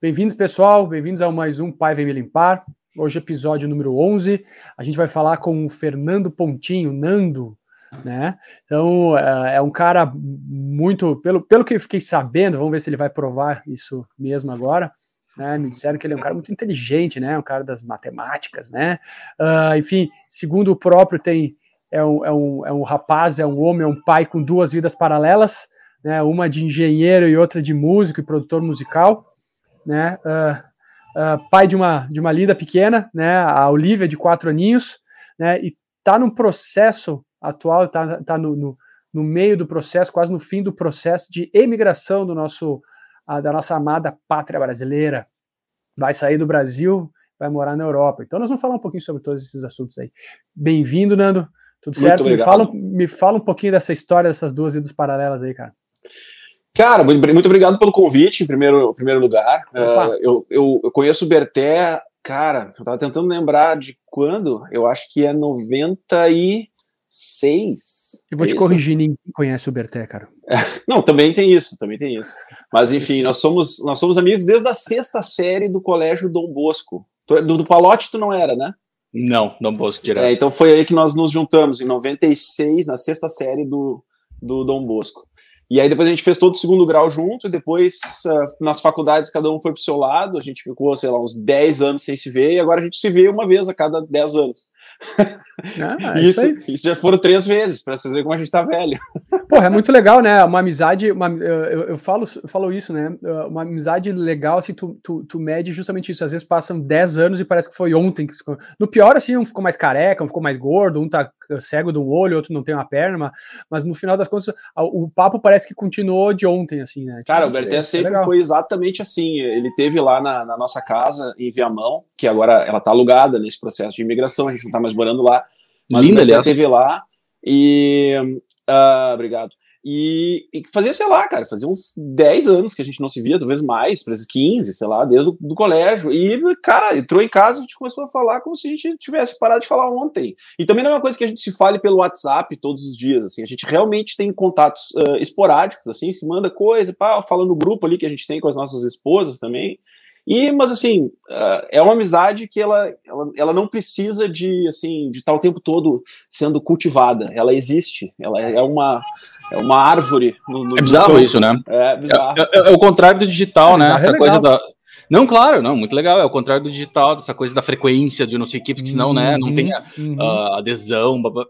Bem-vindos, pessoal. Bem-vindos a mais um Pai Vem Me Limpar. Hoje, episódio número 11. A gente vai falar com o Fernando Pontinho, Nando, né? Então, é, é um cara muito. Pelo, pelo que eu fiquei sabendo, vamos ver se ele vai provar isso mesmo agora. Né, me disseram que ele é um cara muito inteligente, né? Um cara das matemáticas, né? Uh, enfim, segundo o próprio, tem é um, é, um, é um rapaz, é um homem, é um pai com duas vidas paralelas, né? Uma de engenheiro e outra de músico e produtor musical né? Uh, uh, pai de uma, de uma linda pequena, né? A Olivia, de quatro aninhos, né? E tá num processo atual, tá, tá no, no, no meio do processo, quase no fim do processo de emigração do nosso, uh, da nossa amada pátria brasileira. Vai sair do Brasil, vai morar na Europa. Então nós vamos falar um pouquinho sobre todos esses assuntos aí. Bem-vindo, Nando. Tudo certo? Me fala, me fala um pouquinho dessa história dessas duas idas paralelas aí, cara. Cara, muito obrigado pelo convite, em primeiro, em primeiro lugar. Uh, eu, eu, eu, conheço o Berté, cara, eu tava tentando lembrar de quando, eu acho que é 96. Eu vou é te isso? corrigir, ninguém conhece o Berté, cara. Não, também tem isso, também tem isso. Mas enfim, nós somos, nós somos amigos desde a sexta série do Colégio Dom Bosco. É, do, do Palote tu não era, né? Não, Dom Bosco direto. É, então foi aí que nós nos juntamos, em 96, na sexta série do, do Dom Bosco. E aí depois a gente fez todo o segundo grau junto, e depois uh, nas faculdades cada um foi pro seu lado, a gente ficou, sei lá, uns 10 anos sem se ver, e agora a gente se vê uma vez a cada 10 anos. Ah, é isso, isso, isso, já foram três vezes, para vocês verem como a gente tá velho. Porra, é muito legal, né? Uma amizade, uma, eu, eu, falo, eu falo isso, né? Uma amizade legal, assim, tu, tu, tu mede justamente isso. Às vezes passam 10 anos e parece que foi ontem. No pior, assim, um ficou mais careca, um ficou mais gordo, um tá cego de um olho, outro não tem uma perna, mas no final das contas, o papo parece que continuou de ontem, assim, né? Cara, o Berté é, sempre é foi exatamente assim. Ele teve lá na, na, nossa casa, em Viamão, que agora ela tá alugada nesse processo de imigração, a gente não tá mais morando lá. Mas Linda, aliás. teve lá e. Uh, obrigado. E, e, fazia, sei lá, cara, fazia uns 10 anos que a gente não se via, talvez mais, 15, sei lá, desde o do colégio. E, cara, entrou em casa e a gente começou a falar como se a gente tivesse parado de falar ontem. E também não é uma coisa que a gente se fale pelo WhatsApp todos os dias, assim, a gente realmente tem contatos uh, esporádicos, assim, se manda coisa, pá, fala no grupo ali que a gente tem com as nossas esposas também. E, mas assim, uh, é uma amizade que ela, ela, ela não precisa de assim de estar o tempo todo sendo cultivada. Ela existe. Ela é uma, é uma árvore. No, no é bizarro campo. isso, né? É bizarro. É, é, é, o contrário do digital, né? É Essa coisa da. Não, claro, não, muito legal. É o contrário do digital, dessa coisa da frequência de não sei o que, porque senão, uhum, né, não tem a, uhum. uh, adesão. Blá,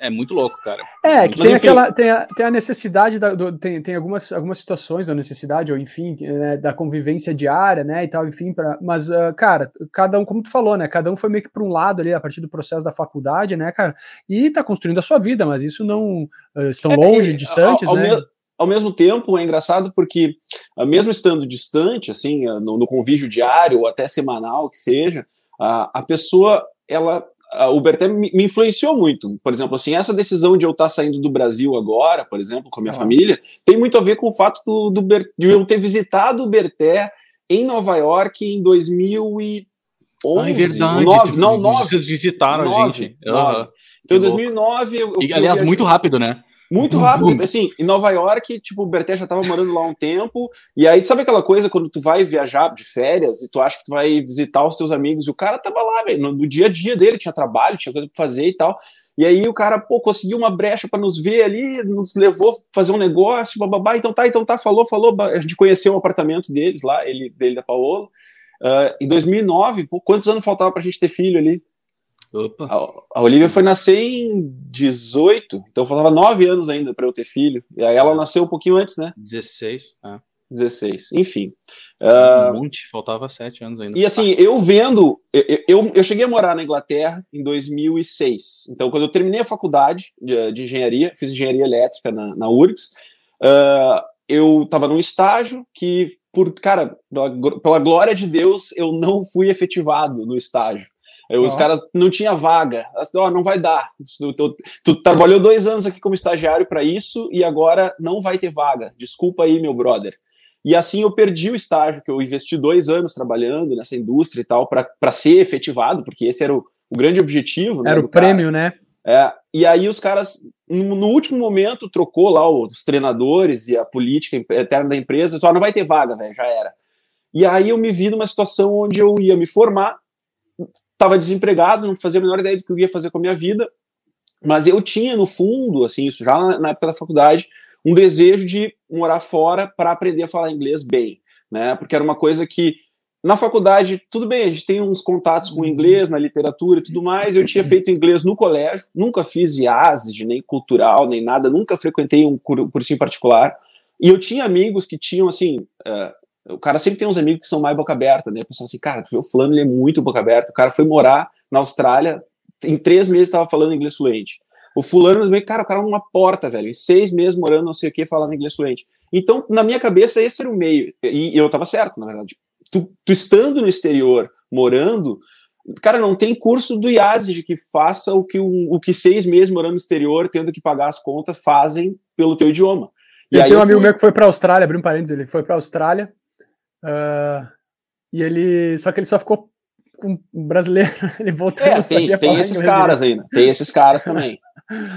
é muito louco, cara. É, que tem aquela. Tem a, tem a necessidade, da, do, tem, tem algumas, algumas situações da necessidade, ou enfim, né, da convivência diária, né? E tal, enfim, pra, mas, uh, cara, cada um, como tu falou, né? Cada um foi meio que para um lado ali, a partir do processo da faculdade, né, cara? E tá construindo a sua vida, mas isso não. Uh, estão é, longe, é, distantes, ao, ao né? ao mesmo tempo, é engraçado porque, uh, mesmo estando distante, assim, no, no convívio diário ou até semanal que seja, a pessoa ela o Berté me influenciou muito. Por exemplo, assim, essa decisão de eu estar saindo do Brasil agora, por exemplo, com a minha ah. família, tem muito a ver com o fato do, do Ber, de eu ter visitado o Berté em Nova York em 2011. Ah, é verdade. Nove, não, nove. Vocês visitaram nove, a gente. Nove. Uhum. Então, em 2009... Eu, eu e, aliás, muito rápido, né? Muito rápido, assim, em Nova York, tipo, o Berté já tava morando lá um tempo, e aí, sabe aquela coisa quando tu vai viajar de férias e tu acha que tu vai visitar os teus amigos, e o cara tava lá, velho, no, dia a dia dele, tinha trabalho, tinha coisa pra fazer e tal, e aí o cara, pô, conseguiu uma brecha para nos ver ali, nos levou fazer um negócio, bababá, então tá, então tá, falou, falou, a gente conheceu o apartamento deles lá, ele, dele da Paola, uh, em 2009, pô, quantos anos faltava pra gente ter filho ali? Opa. A, a Olivia foi nascer em 18, então faltava 9 anos ainda para eu ter filho. E aí ela é. nasceu um pouquinho antes, né? 16. É. 16, enfim. Um uh, monte, faltava 7 anos ainda. E assim, eu vendo, eu, eu, eu, cheguei a morar na Inglaterra em 2006. Então, quando eu terminei a faculdade de, de engenharia, fiz engenharia elétrica na, na URGS, uh, eu estava num estágio que, por cara, pela, pela glória de Deus, eu não fui efetivado no estágio. Os caras não tinha vaga. Assim, oh, não vai dar. Tu, tu, tu, trabalhou dois anos aqui como estagiário para isso e agora não vai ter vaga. Desculpa aí, meu brother. E assim eu perdi o estágio, que eu investi dois anos trabalhando nessa indústria e tal, para ser efetivado, porque esse era o, o grande objetivo. Né, era o prêmio, né? É, e aí os caras, no, no, último momento, trocou lá os treinadores e a política interna da empresa, só não vai ter vaga, velho, já era. E aí eu me vi numa situação onde eu ia me formar, estava desempregado, não fazia a menor ideia do que eu ia fazer com a minha vida, mas eu tinha no fundo, assim, isso já na, época da faculdade, um desejo de morar fora para aprender a falar inglês bem, né? Porque era uma coisa que na faculdade, tudo bem, a gente tem uns contatos com inglês, na literatura e tudo mais. Eu tinha feito inglês no colégio, nunca fiz IASG, nem cultural, nem nada, nunca frequentei um cursinho particular. E eu tinha amigos que tinham, assim, uh, o cara sempre tem uns amigos que são mais boca aberta, né? Pensando assim, cara, tu vê o fulano, ele é muito boca aberta. O cara foi morar na Austrália, em três meses estava falando inglês fluente. O fulano, cara, o cara é uma porta, velho. Em seis meses morando, não sei o que, falando inglês fluente. Então, na minha cabeça, esse era o meio. E eu estava certo, na verdade tu, tu estando no exterior, morando, cara, não tem curso do IASG que faça o que, um, o que seis meses morando no exterior, tendo que pagar as contas, fazem pelo teu idioma. E, aí tem um amigo fui... meu que foi para a Austrália, abrindo um parênteses, ele foi para a Austrália, uh, e ele, só que ele só ficou com um brasileiro, ele voltou. É, tem, tem esses caras aí, né? Tem esses caras também.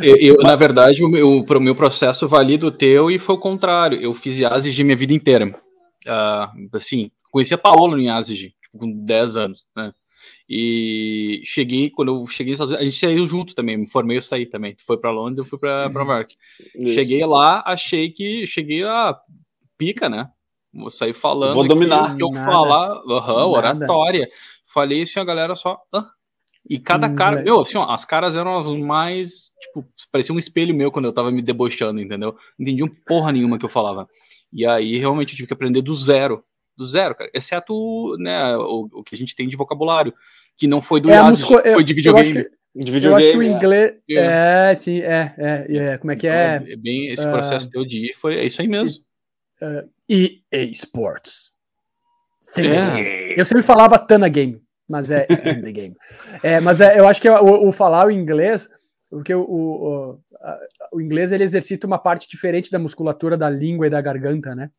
Eu, eu, na verdade, o meu, o meu processo valido o teu e foi o contrário. Eu fiz IASG minha vida inteira. Uh, assim, Conheci a Paola em Asig, tipo, com 10 anos, né? E cheguei, quando eu cheguei, a gente saiu junto também, me formei, eu saí também. Tu foi para Londres, eu fui para uhum. Mark. Cheguei lá, achei que cheguei a pica, né? Vou sair falando. Vou dominar. Que eu Nada. falar, uhum, oratória. Falei assim, a galera só. Ah. E cada hum, cara, meu, assim, ó, as caras eram as mais, tipo, parecia um espelho meu quando eu tava me debochando, entendeu? Não entendiam porra nenhuma que eu falava. E aí realmente eu tive que aprender do zero do zero, cara. Exceto né, o, o que a gente tem de vocabulário, que não foi do é, musco... foi de videogame. Eu de videogame, eu acho que o é. inglês. É, é sim, é, é, é, Como é que é? é bem, esse processo uh, teu de ir foi é isso aí mesmo. Uh, EA Sports. É. Eu sempre falava Tana Game, mas é the Game. É, mas é, eu acho que o, o falar o inglês, porque o, o, o, inglês ele exercita uma parte diferente da musculatura da língua e da garganta, né?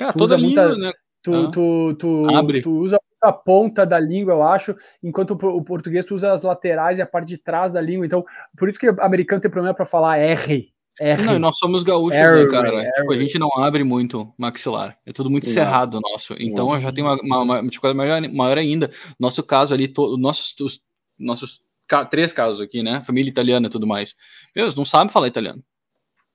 É, toda língua, muita, né? Tu, ah, tu, tu, Abre. tu usa a ponta da língua, eu acho, enquanto o português tu usa as laterais e a parte de trás da língua. Então, por isso que o americano tem problema para falar R. R. Não, nós somos gaúchos, R, né, cara? R, tipo, a gente não abre muito maxilar. É tudo muito cerrado nosso. Então, eu já tenho uma, uma, uma dificuldade maior, maior ainda. Nosso caso ali, to, nossos, os, nossos três casos aqui, né? Família italiana e tudo mais. Eles não sabem falar italiano.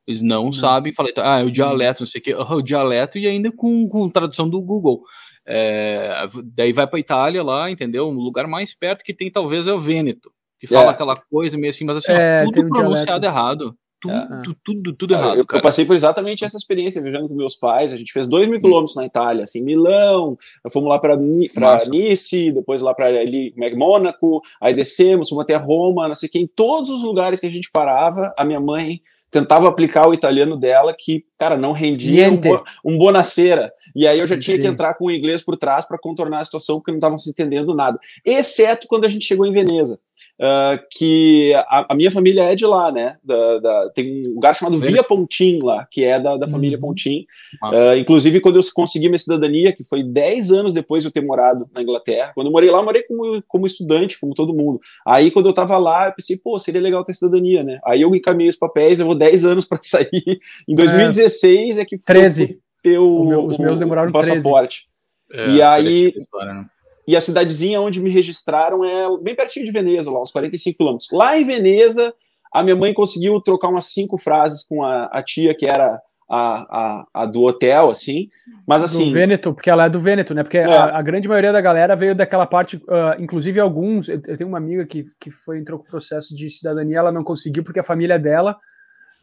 Eles não, não. sabem falar, ah, é o dialeto, não sei o quê, o dialeto e ainda com, com tradução do Google. É, daí vai para Itália lá, entendeu? Um lugar mais perto que tem talvez é o Vêneto, que fala é. aquela coisa meio assim, mas assim, é, tudo um pronunciado dialeto. errado. Tudo, é. tudo, tudo, tudo, errado. Eu, eu, passei por exatamente essa experiência, viajando com meus pais. A gente fez dois mil quilômetros na Itália, assim, Milão, fomos lá para Nice, depois lá para ali, Mônaco, aí descemos, fomos até Roma, não sei o que. Em todos os lugares que a gente parava, a minha mãe tentava aplicar o italiano dela, que, cara, não rendia um, um bonaceira. E aí eu já tinha Sim. que entrar com o inglês por trás para contornar a situação, porque não estavam se entendendo nada. Exceto quando a gente chegou em Veneza uh, que a, a, minha família é de lá, né? Da, da, tem um lugar chamado Via Pontim lá, que é da, da família uhum. Pontim. Uh, inclusive, quando eu consegui minha cidadania, que foi 10 anos depois de eu ter morado na Inglaterra, quando eu morei lá, eu morei como, como estudante, como todo mundo. Aí, quando eu tava lá, eu pensei, pô, seria legal ter cidadania, né? Aí eu encaminhei os papéis, levou 10 anos para sair. Em 2016 é, é que foi 13. ter o, o meu, os meus demoraram o passaporte. 13. É, e aí, história, né? E a cidadezinha onde me registraram é bem pertinho de Veneza, lá, uns 45 quilômetros. Lá em Veneza, a minha mãe conseguiu trocar umas cinco frases com a, a tia, que era a, a, a, do hotel, assim. Mas assim. Do Vêneto, porque ela é do Vêneto, né? Porque é. a, a, grande maioria da galera veio daquela parte, uh, inclusive alguns. Eu, eu, tenho uma amiga que, que foi, entrou com o processo de cidadania, ela não conseguiu, porque a família dela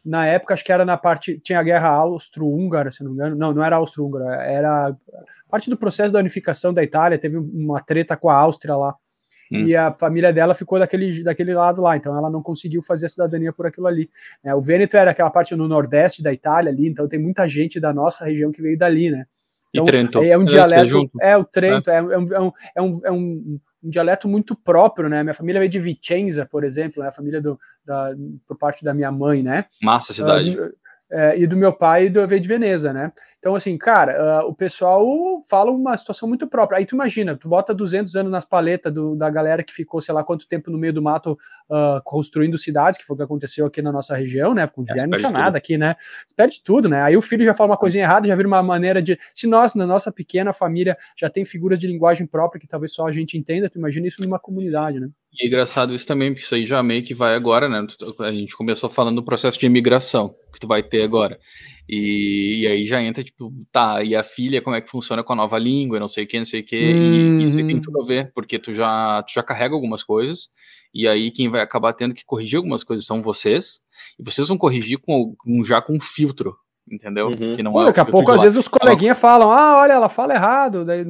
na época, acho que era na parte. Tinha a guerra austro-húngara, se não me engano. Não, não era austro-húngara, era parte do processo da unificação da Itália. Teve uma treta com a Áustria lá. Hum. E a família dela ficou daquele, daquele lado lá, então ela não conseguiu fazer a cidadania por aquilo ali. É, o Vêneto era aquela parte no nordeste da Itália ali, então tem muita gente da nossa região que veio dali, né? Então, e Trento. É um dialeto. É, é o Trento, é, é, um, é, um, é um, um dialeto muito próprio, né? Minha família veio de Vicenza, por exemplo, né? a família do, da, por parte da minha mãe, né? Massa cidade. Uh, é, e do meu pai do veio de Veneza, né? Então, assim, cara, uh, o pessoal fala uma situação muito própria. Aí tu imagina, tu bota 200 anos nas paletas do, da galera que ficou, sei lá, quanto tempo no meio do mato uh, construindo cidades, que foi o que aconteceu aqui na nossa região, né? Com é, não tinha nada aqui, né? Você perde tudo, né? Aí o filho já fala uma coisinha errada, já vira uma maneira de. Se nós, na nossa pequena família, já tem figuras de linguagem própria que talvez só a gente entenda, tu imagina isso numa comunidade, né? E é engraçado isso também, porque isso aí já meio que vai agora, né? A gente começou falando do processo de imigração que tu vai ter agora. E, e, aí já entra, tipo, tá, e a filha, como é que funciona com a nova língua, não sei o que, não sei o que, uhum. e isso tem tudo a ver, porque tu já, tu já carrega algumas coisas, e aí quem vai acabar tendo que corrigir algumas coisas são vocês, e vocês vão corrigir com já com um filtro, entendeu? Uhum. Que não Pô, é daqui a pouco, às vezes, os coleguinhas falam, ah, olha, ela fala errado, daí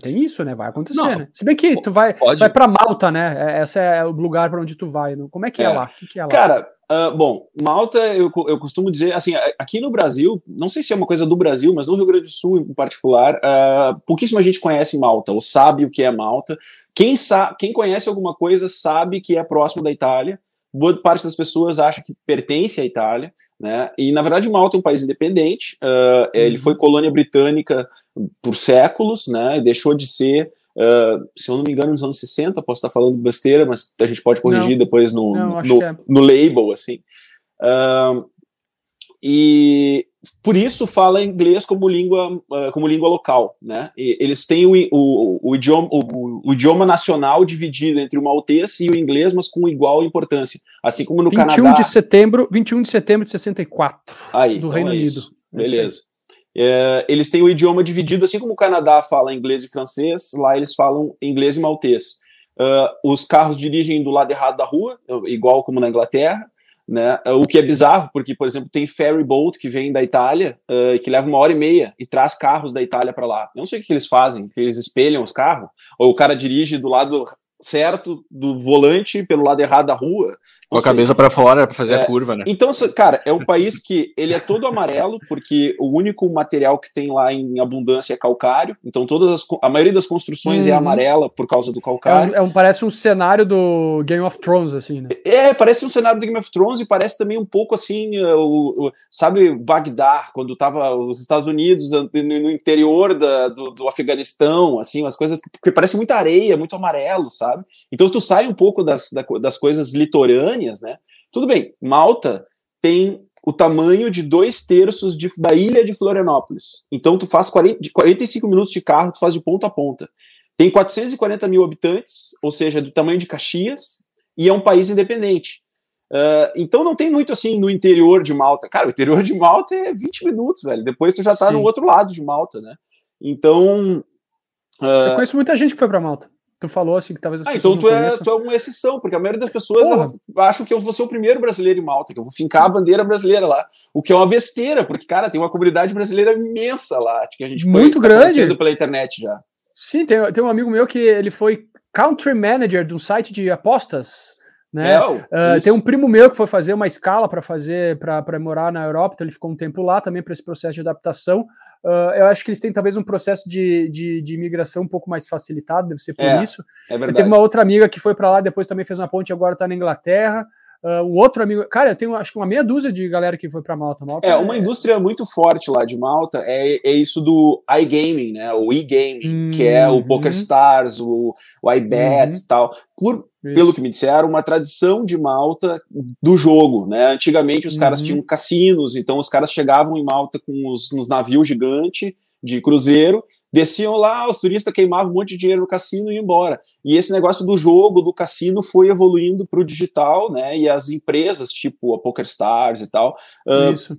tem isso, né? Vai acontecer, não, né? Se bem que tu vai, pode... vai para Malta, né? É, esse é o lugar para onde tu vai. Como é que é, é lá? O que, que é lá? Cara, uh, bom, Malta, eu, eu costumo dizer, assim, aqui no Brasil, não sei se é uma coisa do Brasil, mas no Rio Grande do Sul em particular, uh, pouquíssima gente conhece Malta, ou sabe o que é Malta. Quem, sa quem conhece alguma coisa sabe que é próximo da Itália, boa parte das pessoas acha que pertence à Itália, né? E na verdade Malta é um país independente. Uh, ele foi colônia britânica por séculos, né? Deixou de ser, uh, se eu não me engano, nos anos 60. Posso estar falando besteira, mas a gente pode corrigir não. depois no, não, no, é. no, label, assim. Uh, e por isso fala inglês como língua, ah, como língua local, né? E eles têm o, o, o idioma, o, o, idioma nacional dividido entre o maltês e o inglês, mas com igual importância. Assim como no 21 Canadá. de setembro, 21 de setembro de 64, Aí, do então Reino é Unido. Beleza. É, eles têm o idioma dividido, assim como o Canadá fala inglês e francês, lá eles falam inglês e maltês. Uh, os carros dirigem do lado errado da rua, igual como na Inglaterra né? O que é bizarro, porque, por exemplo, tem ferry boat que vem da Itália, uh, que leva uma hora e meia e traz carros da Itália para lá. Eu não sei o que eles fazem, eles espelham os carros, ou o cara dirige do lado certo do volante pelo lado errado da rua. Com a cabeça para fora para fazer é, a curva, né? Então, cara, é um país que ele é todo amarelo porque o único material que tem lá em abundância é calcário. Então, todas as, a maioria das construções é uhum. é amarela por causa do calcário. É, um, é um, parece um cenário do Game of Thrones, assim, né? É, parece um cenário do Game of Thrones e parece também um pouco assim, uh, o, o sabe, Bagdá, quando tava os Estados Unidos no, no interior da, do, do Afeganistão, assim, umas coisas que parece muita areia, muito amarelo, sabe? Sabe? Então, se tu sai um pouco das, das coisas litorâneas, né? Tudo bem, Malta tem o tamanho de dois terços de, da ilha de Florianópolis. Então, tu faz 40, de 45 minutos de carro, tu faz de ponta a ponta. Tem 440 mil habitantes, ou seja, do tamanho de Caxias, e é um país independente. Uh, então não tem muito assim no interior de Malta. Cara, o interior de Malta é 20 minutos, velho. Depois tu já tá Sim. no outro lado de Malta, né? Então. Uh... Eu conheço muita gente que foi para Malta. Tu falou assim que talvez as ah, então tu é, tu é uma exceção, porque a maioria das pessoas elas acham que eu vou ser o primeiro brasileiro em Malta, que eu vou fincar a bandeira brasileira lá. O que é uma besteira, porque, cara, tem uma comunidade brasileira imensa lá, que a gente muito foi, grande tá pela internet já. Sim, tem, tem um amigo meu que ele foi country manager de um site de apostas né? É, uh, tem um primo meu que foi fazer uma escala para fazer para morar na Europa, então ele ficou um tempo lá também para esse processo de adaptação. Uh, eu acho que eles têm talvez um processo de, de, de imigração um pouco mais facilitado, deve ser por é, isso. É verdade. Eu teve uma outra amiga que foi para lá, depois também fez uma ponte e agora está na Inglaterra. Uh, um outro amigo, cara, eu tenho acho que uma meia dúzia de galera que foi para Malta. Malta. É, uma indústria muito forte lá de Malta é, é isso do iGaming, né? O e-gaming, uhum. que é o uhum. PokerStars, o, o iBet uhum. e tal. Por, pelo que me disseram, uma tradição de Malta do jogo, né? Antigamente os uhum. caras tinham cassinos, então os caras chegavam em Malta com os nos navios gigantes de cruzeiro desciam lá, os turistas queimavam um monte de dinheiro no cassino e iam embora. E esse negócio do jogo, do cassino, foi evoluindo para o digital, né? E as empresas, tipo a PokerStars e tal, uh,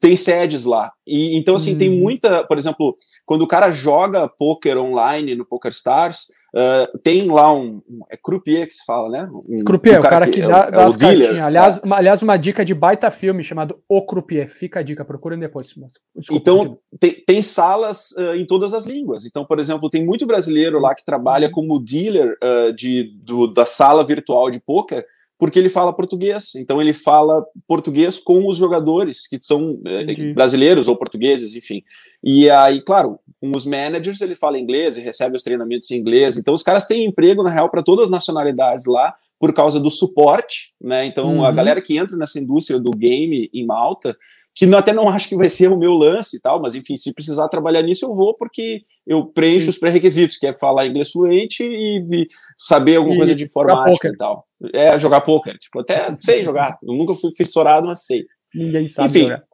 tem sedes lá. E então, assim, hum. tem muita, por exemplo, quando o cara joga poker online no PokerStars, Uh, tem lá um, um, É croupier que se fala, né? Um, croupier, um cara o cara que, que dá, é, dá é as cartinhas. Aliás, uma, aliás, uma dica de baita filme chamado O Croupier. Fica a dica, procurem depois. Desculpa, então, tem, tem, salas uh, em todas as línguas. Então, por exemplo, tem muito brasileiro lá que trabalha como dealer uh, de, do, da sala virtual de poker porque ele fala português. Então ele fala português com os jogadores que são eh, brasileiros ou portugueses, enfim. E aí, claro, com os managers, ele fala inglês e recebe os treinamentos em inglês. Então, os caras têm emprego, na real, para todas as nacionalidades lá, por causa do suporte, né? Então, uhum. a galera que entra nessa indústria do game em Malta, que até não acho que vai ser o meu lance e tal, mas enfim, se precisar trabalhar nisso, eu vou, porque eu preencho Sim. os pré-requisitos, que é falar inglês fluente e, e saber alguma e coisa de informática e tal. É, jogar poker. Tipo, até sei jogar. Eu nunca fui fissurado, mas sei. Ninguém sabe enfim, jogar.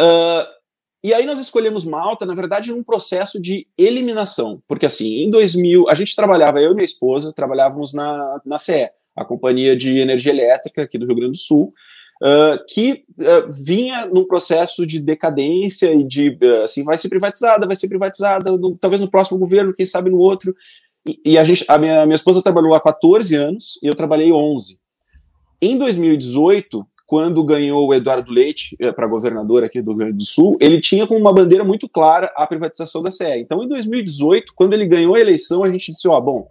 Uh, e aí nós escolhemos Malta, na verdade, num processo de eliminação, porque assim, em 2000, a gente trabalhava, eu e minha esposa, trabalhávamos na, na CE, a Companhia de Energia Elétrica aqui do Rio Grande do Sul, uh, que uh, vinha num processo de decadência e de, uh, assim, vai ser privatizada, vai ser privatizada, no, talvez no próximo governo, quem sabe no outro, e, e a, gente, a minha, minha esposa trabalhou há 14 anos e eu trabalhei 11. Em 2018, quando ganhou o Eduardo Leite eh, para governador aqui do Rio Grande do Sul, ele tinha como uma bandeira muito clara a privatização da CE. Então, em 2018, quando ele ganhou a eleição, a gente disse: ó, oh, bom,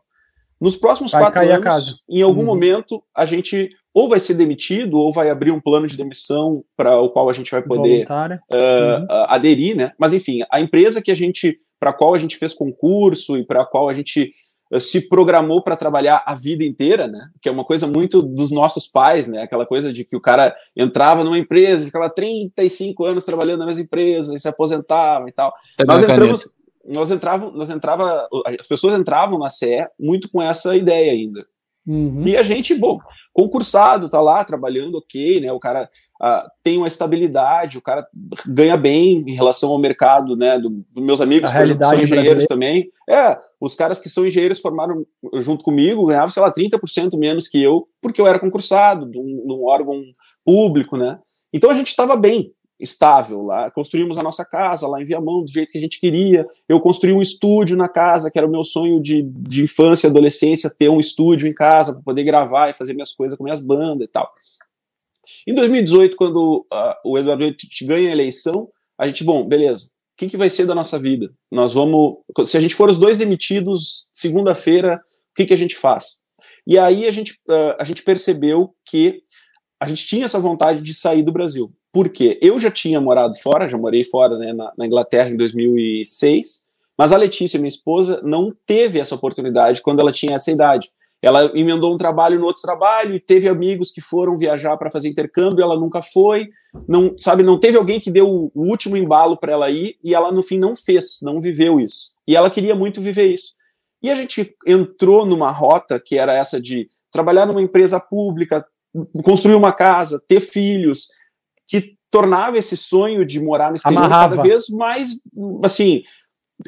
nos próximos vai quatro anos, em algum uhum. momento, a gente ou vai ser demitido ou vai abrir um plano de demissão para o qual a gente vai poder uh, uhum. aderir, né? Mas enfim, a empresa que a gente para a qual a gente fez concurso e para a qual a gente se programou para trabalhar a vida inteira, né? Que é uma coisa muito dos nossos pais, né? Aquela coisa de que o cara entrava numa empresa, ficava 35 anos trabalhando na mesma empresa e se aposentava e tal. Tá nós entramos, nós entrava, nós entrava, as pessoas entravam na CE muito com essa ideia ainda. Uhum. E a gente, bom, concursado, tá lá trabalhando ok, né? O cara uh, tem uma estabilidade, o cara ganha bem em relação ao mercado, né? Dos do meus amigos que são engenheiros também. É, os caras que são engenheiros formaram junto comigo ganhavam, sei lá, 30% menos que eu, porque eu era concursado num, num órgão público, né? Então a gente estava bem, estável lá. Construímos a nossa casa lá em Viamão do jeito que a gente queria. Eu construí um estúdio na casa, que era o meu sonho de, de infância e adolescência, ter um estúdio em casa para poder gravar e fazer minhas coisas com minhas bandas e tal. Em 2018, quando uh, o Eduardo ganha a eleição, a gente, bom, beleza, o que, que vai ser da nossa vida? Nós vamos. Se a gente for os dois demitidos segunda-feira, o que, que a gente faz? E aí a gente, uh, a gente percebeu que a gente tinha essa vontade de sair do Brasil. Porque eu já tinha morado fora, já morei fora né, na, na, Inglaterra em 2006, mas a Letícia, minha esposa, não teve essa oportunidade quando ela tinha essa idade. Ela emendou um trabalho no outro trabalho e teve amigos que foram viajar para fazer intercâmbio, ela nunca foi, não sabe, não teve alguém que deu o último embalo para ela ir e ela no fim não fez, não viveu isso. E ela queria muito viver isso. E a gente entrou numa rota que era essa de trabalhar numa empresa pública, construir uma casa, ter filhos, que tornava esse sonho de morar no exterior Amarrava. cada vez mais, assim,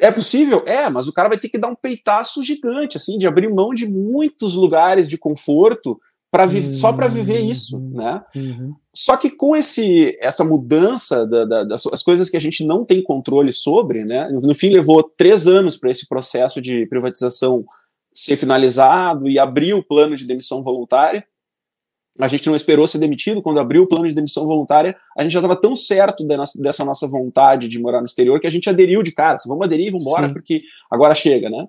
é possível? É, mas o cara vai ter que dar um peitaço gigante, assim, de abrir mão de muitos lugares de conforto para uhum. só para viver isso, né? Uhum. Só que com esse essa mudança da, da, das coisas que a gente não tem controle sobre, né? No fim levou três anos para esse processo de privatização ser finalizado e abrir o plano de demissão voluntária a gente não esperou ser demitido, quando abriu o plano de demissão voluntária, a gente já estava tão certo nossa, dessa nossa vontade de morar no exterior que a gente aderiu de cara, vamos aderir, vamos embora, porque agora chega, né?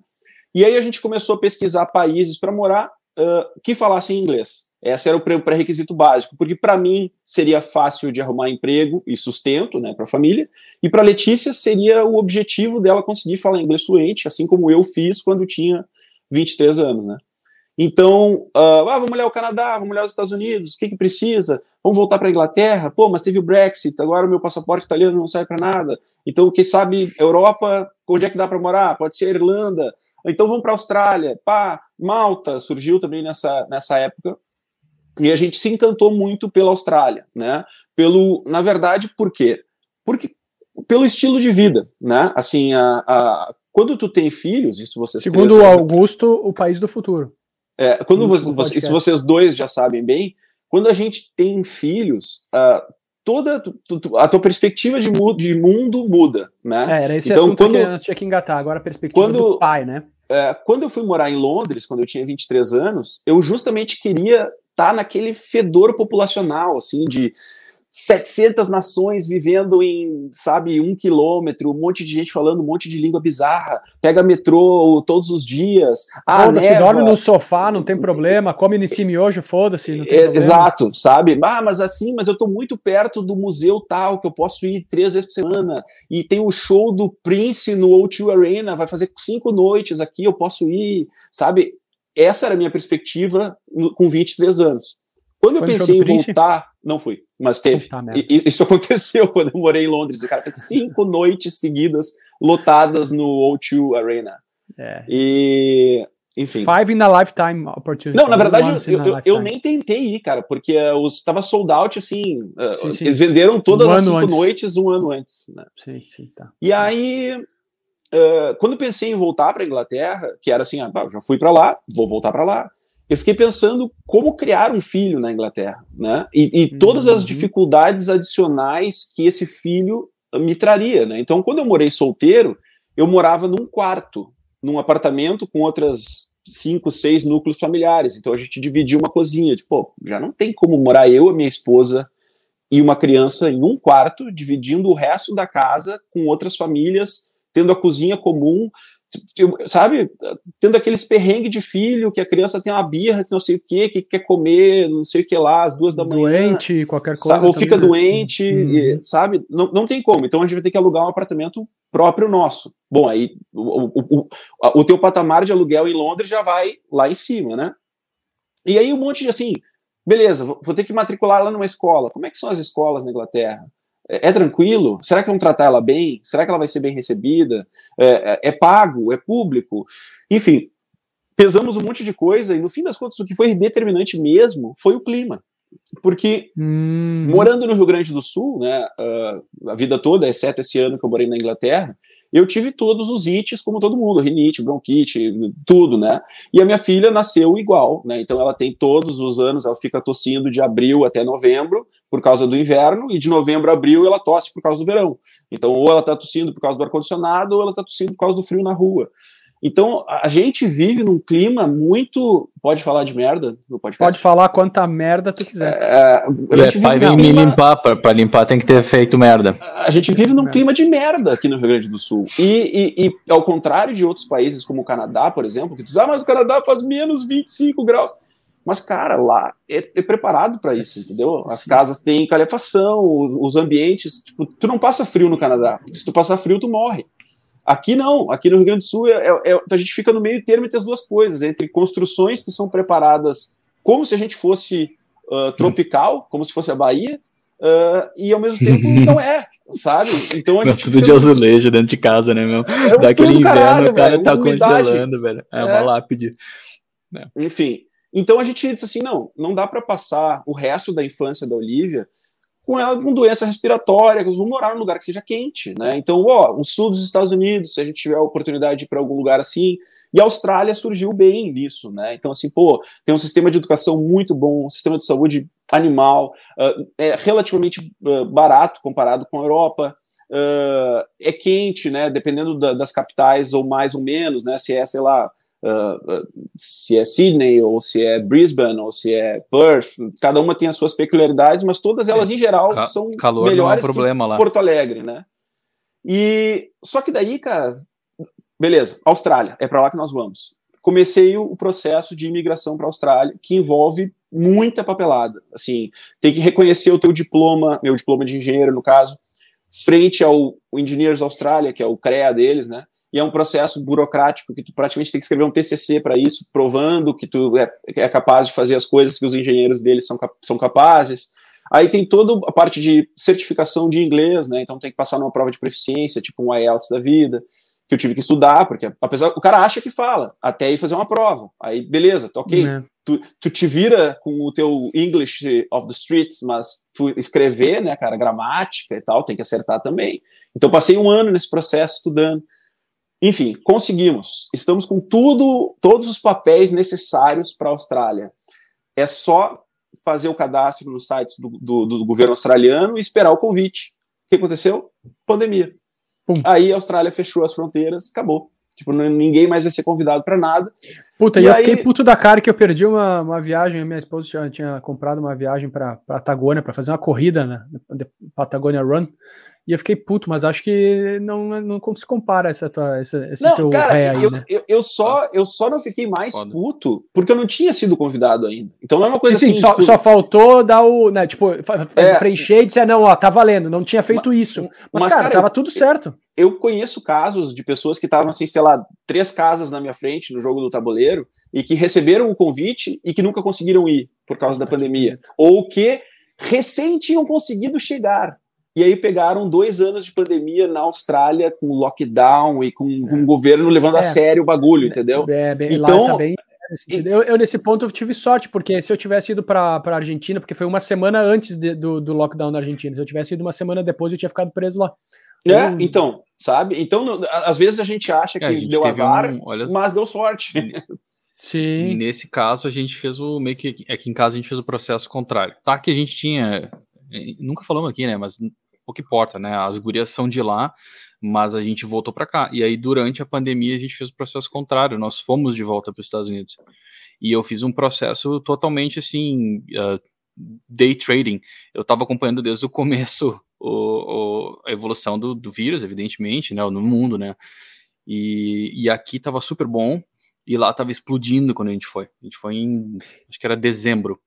E aí a gente começou a pesquisar países para morar uh, que falassem inglês. Esse era o pré-requisito básico, porque para mim seria fácil de arrumar emprego e sustento né, para a família, e para Letícia seria o objetivo dela conseguir falar inglês fluente, assim como eu fiz quando tinha 23 anos, né? Então, uh, ah, vamos olhar o Canadá, vamos olhar os Estados Unidos, o que, que precisa? Vamos voltar para a Inglaterra? Pô, mas teve o Brexit, agora o meu passaporte italiano não serve para nada. Então, quem sabe, Europa, onde é que dá para morar? Pode ser a Irlanda. Então, vamos para a Austrália. Pá, Malta surgiu também nessa, nessa época. E a gente se encantou muito pela Austrália, né? Pelo, na verdade, por quê? Porque pelo estilo de vida, né? Assim, a, a quando tu tem filhos, isso você Segundo o Augusto, o país do futuro. É, quando você, você, se vocês dois já sabem bem, quando a gente tem filhos, uh, toda a tua perspectiva de, mu de mundo muda, né? É, era esse então, quando, que eu tinha que engatar, agora a perspectiva quando, do pai, né? É, quando eu fui morar em Londres, quando eu tinha 23 anos, eu justamente queria estar tá naquele fedor populacional, assim, de 700 nações vivendo em, sabe, um quilômetro, um monte de gente falando um monte de língua bizarra, pega metrô todos os dias. Ah, foda-se, dorme no sofá, não tem problema, come nesse miojo, foda-se, não tem é, problema. Exato, sabe? Ah, mas assim, mas eu tô muito perto do museu tal, que eu posso ir três vezes por semana, e tem o show do Prince no O2 Arena, vai fazer cinco noites aqui, eu posso ir, sabe? Essa era a minha perspectiva com 23 anos. Quando Foi eu pensei em voltar, não fui, mas teve. isso aconteceu quando eu morei em Londres. O cara fez cinco noites seguidas lotadas no O2 Arena. É. E enfim. Five in a lifetime opportunity. Não, na verdade, eu, eu, eu, nem tentei ir, cara, porque estava uh, sold out, assim. Uh, sim, sim. Eles venderam todas um as cinco antes. noites um ano antes. Né? Sim, sim, tá. E aí, uh, quando pensei em voltar para Inglaterra, que era assim, ah, já fui para lá, vou voltar para lá eu fiquei pensando como criar um filho na Inglaterra, né? E, e todas as uhum. dificuldades adicionais que esse filho me traria, né? Então, quando eu morei solteiro, eu morava num quarto, num apartamento com outras cinco, seis núcleos familiares. Então, a gente dividia uma cozinha. Tipo, já não tem como morar eu, a minha esposa e uma criança em um quarto, dividindo o resto da casa com outras famílias, tendo a cozinha comum, sabe, tendo aqueles perrengues de filho, que a criança tem uma birra, que não sei o que, que quer comer, não sei o que lá, às duas da manhã. Doente, qualquer coisa. ou fica também, né? doente, uhum. e, sabe? Não, não tem como. Então a gente vai ter que alugar um apartamento próprio nosso. Bom, aí o, o, o, o teu patamar de aluguel em Londres já vai lá em cima, né? E aí um monte de assim, beleza, vou ter que matricular lá numa escola. Como é que são as escolas na Inglaterra? É, é, tranquilo? Será que vão tratar ela bem? Será que ela vai ser bem recebida? É, é, é, pago? É público? Enfim, pesamos um monte de coisa e no fim das contas o que foi determinante mesmo foi o clima. Porque hum. morando no Rio Grande do Sul, né, uh, a vida toda, exceto esse ano que eu morei na Inglaterra, eu tive todos os ites como todo mundo, rinite, bronquite, tudo, né? E a minha filha nasceu igual, né? Então ela tem todos os anos, ela fica tossindo de abril até novembro por causa do inverno e de novembro a abril ela tosse por causa do verão. Então ou ela tá tossindo por causa do ar condicionado ou ela tá tossindo por causa do frio na rua. Então, a gente vive num clima muito. Pode falar de merda no podcast? Pode falar quanta merda tu quiser. É, a gente é, pai vem clima... me limpar, para limpar tem que ter feito merda. A gente vive num clima de merda aqui no Rio Grande do Sul. E, e, e ao contrário de outros países, como o Canadá, por exemplo, que tu diz, ah, mas o Canadá faz menos 25 graus. Mas, cara, lá é, é preparado para isso, entendeu? As casas têm calefação, os ambientes. Tipo, tu não passa frio no Canadá. Se tu passar frio, tu morre. Aqui não, aqui no Rio Grande do Sul é, é, é, a gente fica no meio termo entre as duas coisas, entre construções que são preparadas como se a gente fosse uh, tropical, como se fosse a Bahia, uh, e ao mesmo tempo não é, sabe? Então a gente tudo de azulejo dentro de casa, né, meu? É Daquele inverno, caralho, o cara velho, tá umidade. congelando, velho. É, uma é. lápide. É. Enfim, então a gente disse assim, não, não dá para passar o resto da infância da Olivia com ela com doença respiratória, que eles vão morar num lugar que seja quente, né? Então, ó, o sul dos Estados Unidos, se a gente tiver a oportunidade para algum lugar assim, e a Austrália surgiu bem nisso, né? Então, assim, pô, tem um sistema de educação muito bom, um sistema de saúde animal, uh, é relativamente uh, barato comparado com a Europa, uh, é quente, né? Dependendo da, das capitais, ou mais ou menos, né? Se é, sei lá, Uh, se é Sydney, ou se é Brisbane, ou se é Perth, cada uma tem as suas peculiaridades, mas todas elas, é, em geral, ca são melhores é um que lá. Porto Alegre, né? E só que daí, cara, beleza, Austrália, é para lá que nós vamos. Comecei o processo de imigração para a Austrália, que envolve muita papelada. Assim, tem que reconhecer o teu diploma, meu diploma de engenheiro, no caso, frente ao Engineers Australia, que é o CREA deles, né? E é um processo burocrático que tu praticamente tem que escrever um TCC para isso, provando que tu é, é, capaz de fazer as coisas que os engenheiros deles são, são capazes. Aí tem toda a parte de certificação de inglês, né? Então tem que passar numa prova de proficiência, tipo um IELTS da vida, que eu tive que estudar, porque apesar o cara acha que fala, até ir fazer uma prova. Aí beleza, tá ok. É. Tu, tu te vira com o teu English of the streets, mas tu escrever, né, cara, gramática e tal, tem que acertar também. Então passei um ano nesse processo estudando. Enfim, conseguimos. Estamos com tudo, todos os papéis necessários para a Austrália. É só fazer o cadastro nos sites do, do, do, governo australiano e esperar o convite. O que aconteceu? Pandemia. Pum. Aí a Austrália fechou as fronteiras, acabou. Tipo, ninguém mais vai ser convidado para nada. Puta, e, eu aí... fiquei puto da cara que eu perdi uma, uma viagem. Minha esposa tinha, tinha comprado uma viagem para Patagônia para fazer uma corrida, né? Patagônia Run. E eu fiquei puto, mas acho que não, não se compara essa tua, essa, esse não, teu cara, ré aí, eu, né? eu, eu, só, eu só não fiquei mais Foda. puto porque eu não tinha sido convidado ainda. Então não é uma coisa sim, assim. Sim, só, tipo... só faltou dar o. Né, tipo, é, preencher e dizer, não, ó, tá valendo, não tinha feito mas, isso. Mas, mas cara, cara, tava eu, tudo certo. Eu conheço casos de pessoas que estavam, assim, sei lá, três casas na minha frente no jogo do tabuleiro e que receberam o convite e que nunca conseguiram ir por causa da pandemia. Ou que recém tinham conseguido chegar. E aí pegaram dois anos de pandemia na Austrália, com lockdown e com, com o governo levando é. a sério o bagulho, entendeu? É, bem, então, tá bem, eu, eu, nesse ponto, eu tive sorte, porque se eu tivesse ido para a Argentina, porque foi uma semana antes de, do, do lockdown na Argentina, se eu tivesse ido uma semana depois, eu tinha ficado preso lá. É, eu... então, sabe? Então, às vezes a gente acha que é, gente deu azar, um, olha... mas deu sorte. Sim. Nesse caso, a gente fez o meio que. Aqui em casa a gente fez o processo contrário. Tá que a gente tinha. Eh, nunca falamos aqui, né? Mas pouco importa, né? As gurias são de lá, mas a gente voltou para cá. E aí, durante a pandemia, a gente fez o processo contrário, nós fomos de volta para os Estados Unidos. E eu fiz um processo totalmente assim, uh, day trading. Eu estava acompanhando desde o começo o, o, a evolução do, do, vírus, evidentemente, né? No mundo, né? E, e aqui estava super bom, e lá estava explodindo quando a gente foi. A gente foi em, acho que era dezembro.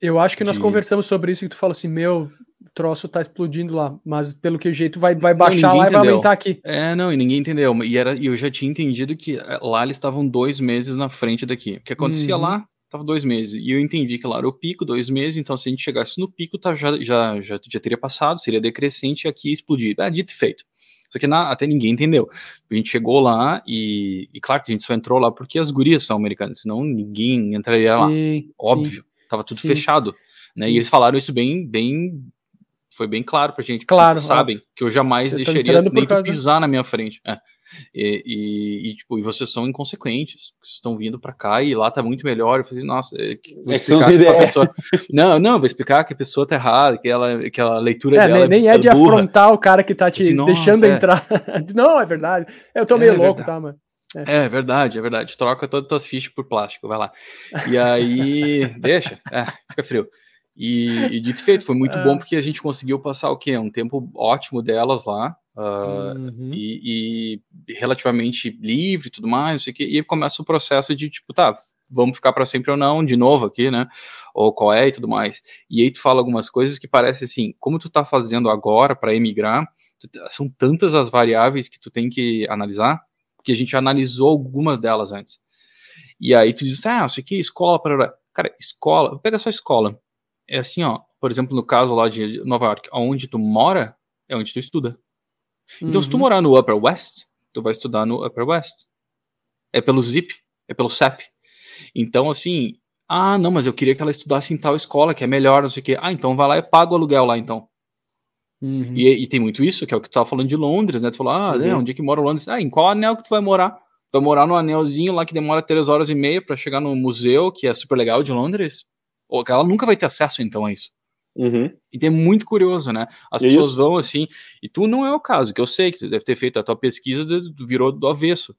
Eu acho que nós conversamos sobre isso e tu falou assim, meu, o troço tá explodindo lá, mas pelo que o jeito vai, vai baixar não, lá entendeu. e vai aumentar aqui. É, não, e ninguém entendeu. E era, eu já tinha entendido que eh, lá eles estavam dois meses na frente daqui. O que acontecia uhum. lá, tava dois meses. E eu entendi que lá era o pico, dois meses, então se a gente chegasse no pico, tá, já, já, já, já teria passado, seria decrescente e aqui explodir. É, dito e feito. Só que na, até ninguém entendeu. A gente chegou lá e, e, claro que a gente só entrou lá porque as gurias são americanas, senão ninguém entraria sim, lá. Óbvio. Sim. Tava tudo sim. fechado. Né? E eles falaram isso bem, bem foi bem claro pra gente. Claro. Vocês sabem que eu jamais vocês deixaria nem causa... pisar na minha frente. É. E, e, e, tipo, e vocês são inconsequentes. Vocês estão vindo para cá e lá tá muito melhor. Eu falei, nossa, é vou é explicar que a pessoa. Não, não, vou explicar que a pessoa tá errada, que ela, que a leitura é, dela. Nem é, é de burra. afrontar o cara que tá te assim, deixando é. entrar. não, é verdade. Eu tô meio é louco, tá, mano? É. é. verdade, é verdade. Troca todas as tuas fichas por plástico, vai lá. E aí, deixa, é, fica frio. E, e dito feito, foi muito bom porque a gente conseguiu passar o quê? Um tempo ótimo delas lá. Uh, uhum. e, e, relativamente livre e tudo mais, e começa o processo de tipo, tá, vamos ficar para sempre ou não, de novo aqui, né? Ou qual é e tudo mais. E aí tu fala algumas coisas que parece assim, como tu tá fazendo agora para emigrar, tu, são tantas as variáveis que tu tem que analisar, que a gente analisou algumas delas antes. E aí tu diz, ah, isso aqui é escola para cara, escola, pega só escola é assim, ó, por exemplo, no caso lá de Nova York, onde tu mora é onde tu estuda. Então, uhum. se tu uhum. morar no Upper West, tu vai estudar no Upper West. É pelo ZIP, é pelo CEP. Então, assim, ah, não, mas eu queria que ela estudasse em tal escola, que é melhor, não sei o quê. Ah, então vai lá e paga o aluguel lá, então. Uhum. E, e, tem muito isso, que é o que tu tava falando de Londres, né? Tu falou, ah, né, uhum. onde é que mora Londres? Ah, em qual anel que tu vai morar? Tu vai morar no anelzinho lá que demora três horas e meia para chegar no museu, que é super legal de Londres? Ela nunca vai ter acesso então a isso. Uhum. E é muito curioso, né? As isso. pessoas vão assim, e tu não é o caso, que eu sei que tu deve ter feito a tua pesquisa, virou do avesso.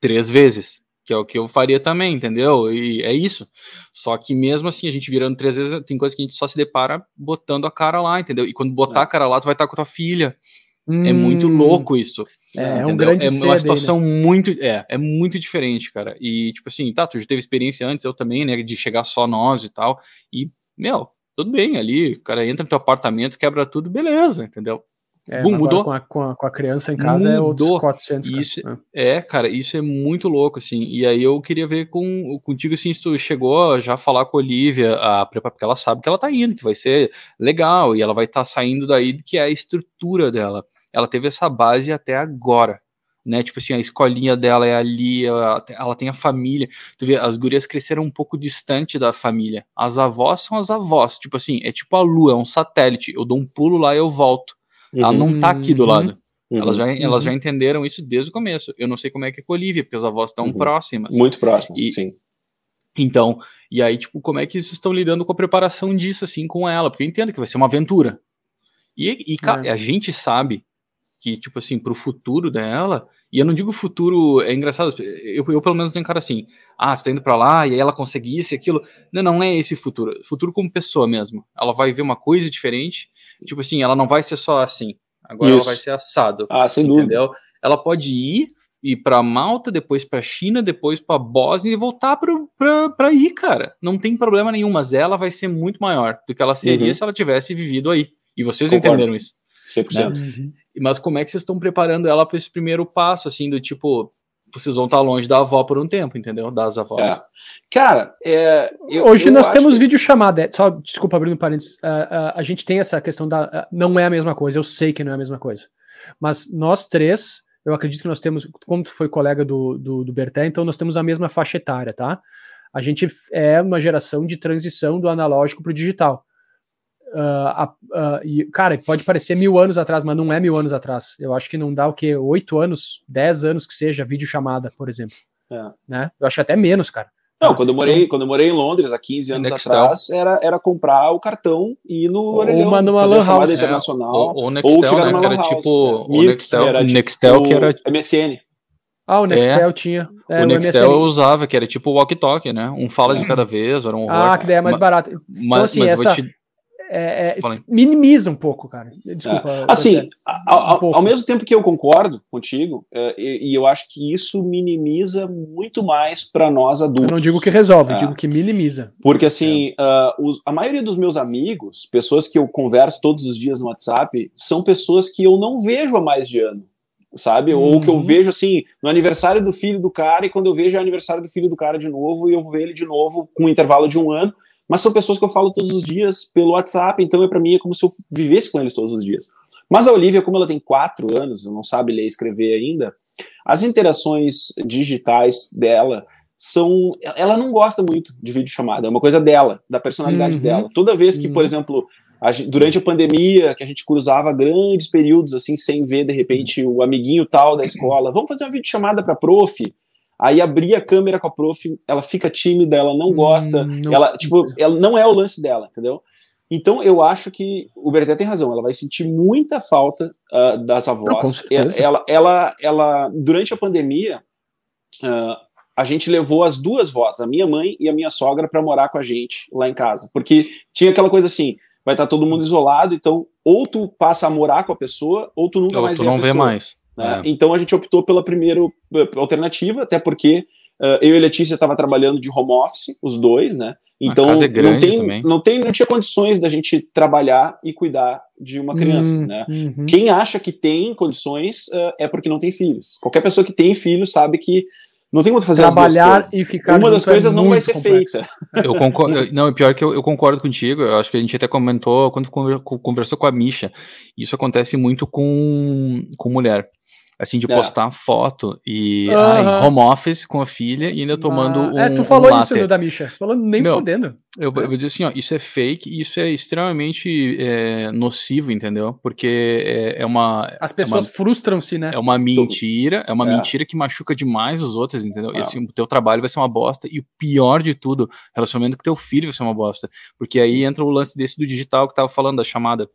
Três vezes, que é o que eu faria também, entendeu? E é isso. Só que mesmo assim, a gente virando três vezes, tem coisas que a gente só se depara botando a cara lá, entendeu? E quando botar é. a cara lá, tu vai estar com a tua filha. Hum. É muito hum. louco isso. É, é um grande É uma situação muito, é, é muito diferente, cara. E tipo assim, tá, tu já teve experiência antes, eu também, né, de chegar só nós e tal. E, meu, tudo bem ali, o cara entra no teu apartamento, quebra tudo, beleza, entendeu? É, Bum, mudou. Com a, com a, com, a, criança em casa mudou. é outros 400. Isso, cara. É, cara, isso é muito louco, assim. E aí eu queria ver com, contigo, assim, se tu chegou a já falar com a Olivia, a preparar, porque ela sabe que ela tá indo, que vai ser legal, e ela vai estar tá saindo daí, que é a estrutura dela ela teve essa base até agora. Né, tipo assim, a escolinha dela é ali, ela, ela tem a família. Tu vê, as gurias cresceram um pouco distante da família. As avós são as avós, tipo assim, é tipo a lua, é um satélite. Eu dou um pulo lá e eu volto. Uhum. Ela não tá aqui do lado. Uhum. Elas, já, elas já uhum. entenderam isso desde o começo. Eu não sei como é que é com a Olivia, porque as avós estão uhum. próximas. Muito próximas, e, sim. Então, e aí, tipo, como é que vocês estão lidando com a preparação disso, assim, com ela? Porque eu entendo que vai ser uma aventura. E, e é. a gente sabe que, tipo assim, pro futuro dela, e eu não digo futuro, é engraçado, eu, eu pelo menos não encaro assim, ah, você tá indo pra lá e aí ela consegue isso e aquilo. Não, não é esse futuro. Futuro como pessoa mesmo. Ela vai ver uma coisa diferente, tipo assim, ela não vai ser só assim, agora isso. ela vai ser assado. Ah, sem entendeu? dúvida. Ela pode ir ir para Malta, depois para China, depois para Bósnia e voltar para aí, cara. Não tem problema nenhum, mas ela vai ser muito maior do que ela seria uhum. se ela tivesse vivido aí. E vocês Concordo. entenderam isso? 100%. Né? Uhum. Mas como é que vocês estão preparando ela para esse primeiro passo, assim, do tipo, vocês vão estar longe da avó por um tempo, entendeu? Das avós. É. Cara, é, eu, hoje eu nós temos que... vídeo chamada. É, só desculpa abrindo parênteses. Uh, uh, a gente tem essa questão da. Uh, não é a mesma coisa, eu sei que não é a mesma coisa. Mas nós três, eu acredito que nós temos, como tu foi colega do, do, do Berté, então nós temos a mesma faixa etária, tá? A gente é uma geração de transição do analógico para o digital. Uh, uh, e, cara, pode parecer mil anos atrás, mas não é mil anos atrás. Eu acho que não dá o que? Oito anos, dez anos que seja, vídeo chamada, por exemplo. É. Né? Eu acho até menos, cara. Não, quando eu morei, quando eu morei em Londres há 15 anos Nextel. atrás, era, era comprar o cartão e ir no orelhão, uma numa lan house. internacional. É, ou, ou Nextel, ou chegar né, que era tipo é. o Nextel, era, tipo, Nextel que era MSN. Ah, o Nextel é, tinha. É, o, o Nextel MSN. eu usava, que era tipo o walkie-talkie, né? Um fala de cada vez, era um Ah, que daí é mais barato. Então, mas, assim, mas essa... Te é, é, minimiza um pouco, cara. Desculpa. É. Assim, ao, um ao, mesmo tempo que eu concordo contigo, é, e, e, eu acho que isso minimiza muito mais para nós adultos. Eu não digo que resolve, eu é. digo que minimiza. Porque, assim, uh, os, a maioria dos meus amigos, pessoas que eu converso todos os dias no WhatsApp, são pessoas que eu não vejo há mais de ano sabe? Uhum. Ou que eu uhum. vejo assim, no aniversário do filho do cara, e quando eu vejo é aniversário do filho do cara de novo, e eu vejo ele de novo com um intervalo de um ano, mas são pessoas que eu falo todos os dias pelo WhatsApp, então é para mim é como se eu vivesse com eles todos os dias. Mas a Olivia, como ela tem quatro anos, não sabe ler e escrever ainda, as interações digitais dela são. Ela não gosta muito de vídeo chamada, é uma coisa dela, da personalidade uhum. dela. Toda vez que, uhum. por exemplo, a, durante a pandemia, que a gente cruzava grandes períodos assim, sem ver de repente o amiguinho tal da escola, vamos fazer uma vídeo chamada para prof. Aí abrir a câmera com a prof, ela fica tímida, ela não gosta, hum, não. ela, tipo, ela não é o lance dela, entendeu? Então eu acho que o Berté tem razão, ela vai sentir muita falta uh, das avós. Não, ela, ela, ela, durante a pandemia, uh, a gente levou as duas vós, a minha mãe e a minha sogra, para morar com a gente lá em casa, porque tinha aquela coisa assim, vai estar tá todo mundo isolado, então ou tu passa a morar com a pessoa, ou tu nunca ou mais tu vê não a pessoa. vê mais. Né? É. Então a gente optou pela primeira eh, alternativa, até porque uh, eu e a Letícia estava trabalhando de home office, os dois, né? Então é não, tem, não tem, não tinha condições da gente trabalhar e cuidar de uma criança, hum, né? Uhum. Quem acha que tem condições uh, é porque não tem filhos. Qualquer pessoa que tem filhos sabe que não tem como fazer trabalhar e ficar uma das coisas é não vai ser complexo. feita. Eu concordo, não, pior que eu, eu, concordo contigo. Eu acho que a gente até comentou quando conversou com a Misha. Isso acontece muito com, com mulher assim, de é. postar foto e uhum. ah, home office com a filha e ainda tomando ah, um. É, tu falou um isso no da Misha, falando nem Meu, fodendo. Eu, eu vou dizer assim, ó, isso é fake e isso é extremamente é, nocivo, entendeu? Porque é, é uma. As pessoas é frustram-se, né? É uma mentira, é uma é. mentira que machuca demais os outros, entendeu? E assim, o teu trabalho vai ser uma bosta e o pior de tudo, relacionamento com teu filho vai ser uma bosta. Porque aí entra o lance desse do digital que tava falando, da chamada.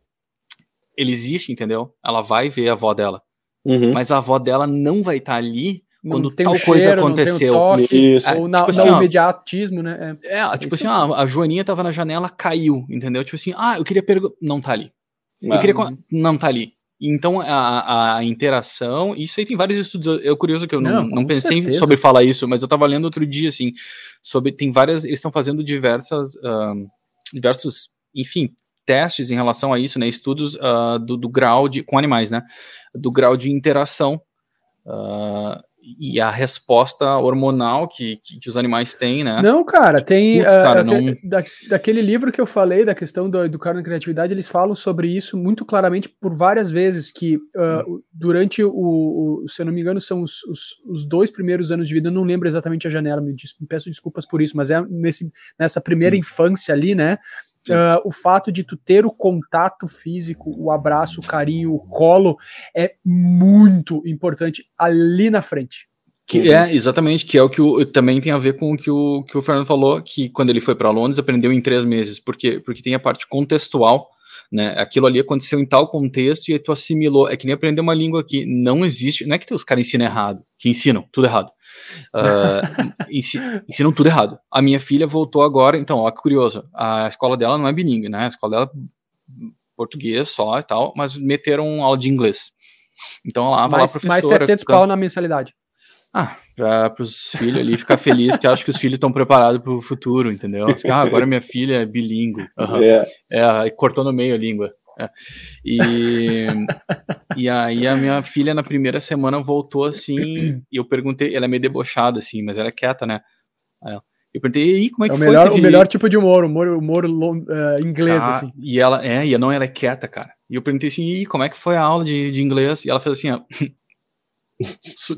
Ele existe, entendeu? Ela vai ver a avó dela. Uhum. Mas a avó dela não vai estar tá ali quando tal um coisa cheiro, aconteceu. Toque, Isso. Ou na, tipo assim, no imediatismo, né? É, é tipo assim, ah, a Joaninha tava na janela, caiu, entendeu? Tipo assim, ah, eu queria perguntar. Não tá ali. Eu ah. queria. Não tá ali. Então, a, a, interação, isso aí tem vários estudos. É curioso que eu não, não, não pensei certeza. sobre falar isso, mas eu tava lendo outro dia, assim, sobre. Tem várias. Eles estão fazendo diversas. Uh, diversos, enfim, testes em relação a isso, né? Estudos uh, do, do, grau de. com animais, né? Do grau de interação. Uh, e a resposta hormonal que, que, que, os animais têm, né? Não, cara, tem. Putz, cara, uh, não... da, daquele livro que eu falei, da questão do educar na criatividade, eles falam sobre isso muito claramente por várias vezes, que uh, durante o, o, se eu não me engano, são os, os, os, dois primeiros anos de vida, eu não lembro exatamente a janela, me, me peço desculpas por isso, mas é nesse, nessa primeira hum. infância ali, né? Uh, o fato de tu ter o contato físico, o abraço, o carinho, o colo é muito importante ali na frente. Que é, exatamente, que é o que o, também tem a ver com o que o, que o Fernando falou, que quando ele foi para Londres aprendeu em três meses. Por quê? Porque tem a parte contextual né? Aquilo ali aconteceu em tal contexto e tu assimilou. É que nem aprender uma língua aqui. Não existe. Não é que os caras ensinam errado, que ensinam tudo errado. Uh, ensinam tudo errado. A minha filha voltou agora, então, ó, que curioso. A escola dela não é bilíngue, né? A escola dela português só e tal, mas meteram aula de inglês. Então lá vai mais, lá professora. Mais 700 pau na mensalidade. Ah, para os filhos ali ficar feliz, que acho que os filhos estão preparados para o futuro, entendeu? Assim, ah, agora minha filha é bilíngue. Uhum. É. é, cortou no meio a língua. É. E, e aí a minha filha na primeira semana voltou assim, e eu perguntei, ela é meio debochada assim, mas ela é quieta, né? eu perguntei, e aí, como é que é o foi? Melhor, o melhor tipo de humor, humor, humor uh, inglês, ah, assim. E ela, é, e não, ela é quieta, cara. E eu perguntei assim, e como é que foi a aula de, de inglês? E ela fez assim, ó,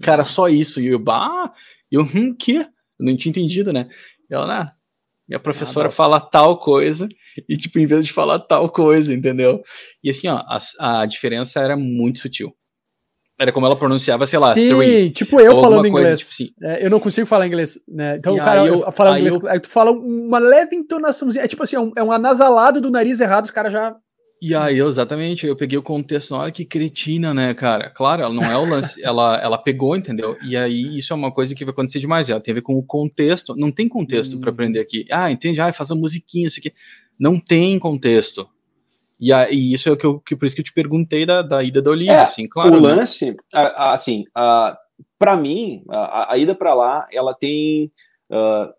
cara, só isso. E eu, bah, eu, hum, que? Eu não tinha entendido, né? E ela, né? Minha professora ah, fala tal coisa, e tipo, em vez de falar tal coisa, entendeu? E assim, ó, a, a diferença era muito sutil. Era como ela pronunciava, sei lá, Sim, three, tipo eu falando inglês. Tipo assim. é, eu não consigo falar inglês, né? Então e o cara eu, fala inglês, eu... aí tu fala uma leve entonação, é tipo assim, é um, é um anasalado do nariz errado, os caras já e aí, eu, exatamente, eu peguei o contexto, olha que cretina, né, cara? Claro, ela não é o lance, ela, ela pegou, entendeu? E aí, isso é uma coisa que vai acontecer demais, ela tem a ver com o contexto, não tem contexto hum. para aprender aqui. Ah, entende? Ah, faz a musiquinha, isso aqui. Não tem contexto. E, aí, isso é o que, eu, que por isso que eu te perguntei da, da ida da Olivia, é, assim, claro. O né? lance, assim, para mim, a, a ida para lá, ela tem uh,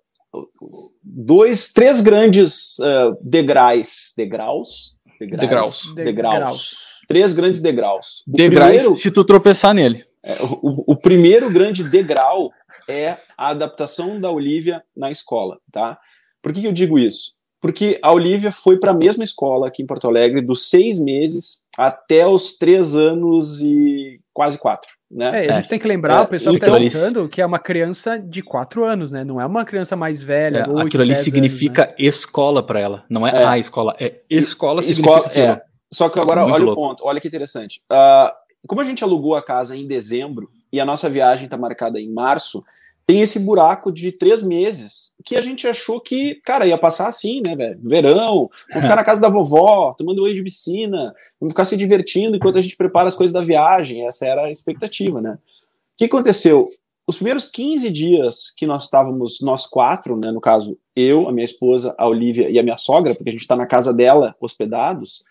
dois, três grandes uh, degraus, degraus, Degraus. Degraus. degraus. Três grandes degraus. O degraus primeiro, se tu tropeçar nele. É, o, o, primeiro grande degrau é a adaptação da Olivia na escola, tá? Por que, que eu digo isso? Porque a Olivia foi para a mesma escola aqui em Porto Alegre dos seis meses até os três anos e quase quatro. Né? É, a gente é. tem que lembrar, é, o pessoal então, que está escutando, que é uma criança de quatro anos, né? Não é uma criança mais velha. É, aquilo ali significa anos, né? escola para ela, não é, é, a escola, é escola significa escola, é. Só que agora, Muito olha louco. o ponto, olha que interessante. Uh, como a gente alugou a casa em dezembro e a nossa viagem está marcada em março, tem esse buraco de três meses que a gente achou que, cara, ia passar assim, né, velho? Verão, vamos ficar na casa da vovó, tomando whey de piscina, vamos ficar se divertindo enquanto a gente prepara as coisas da viagem. Essa era a expectativa, né? O que aconteceu? Os primeiros 15 dias que nós estávamos, nós quatro, né, no caso, eu, a minha esposa, a Olivia e a minha sogra, porque a gente está na casa dela, hospedados,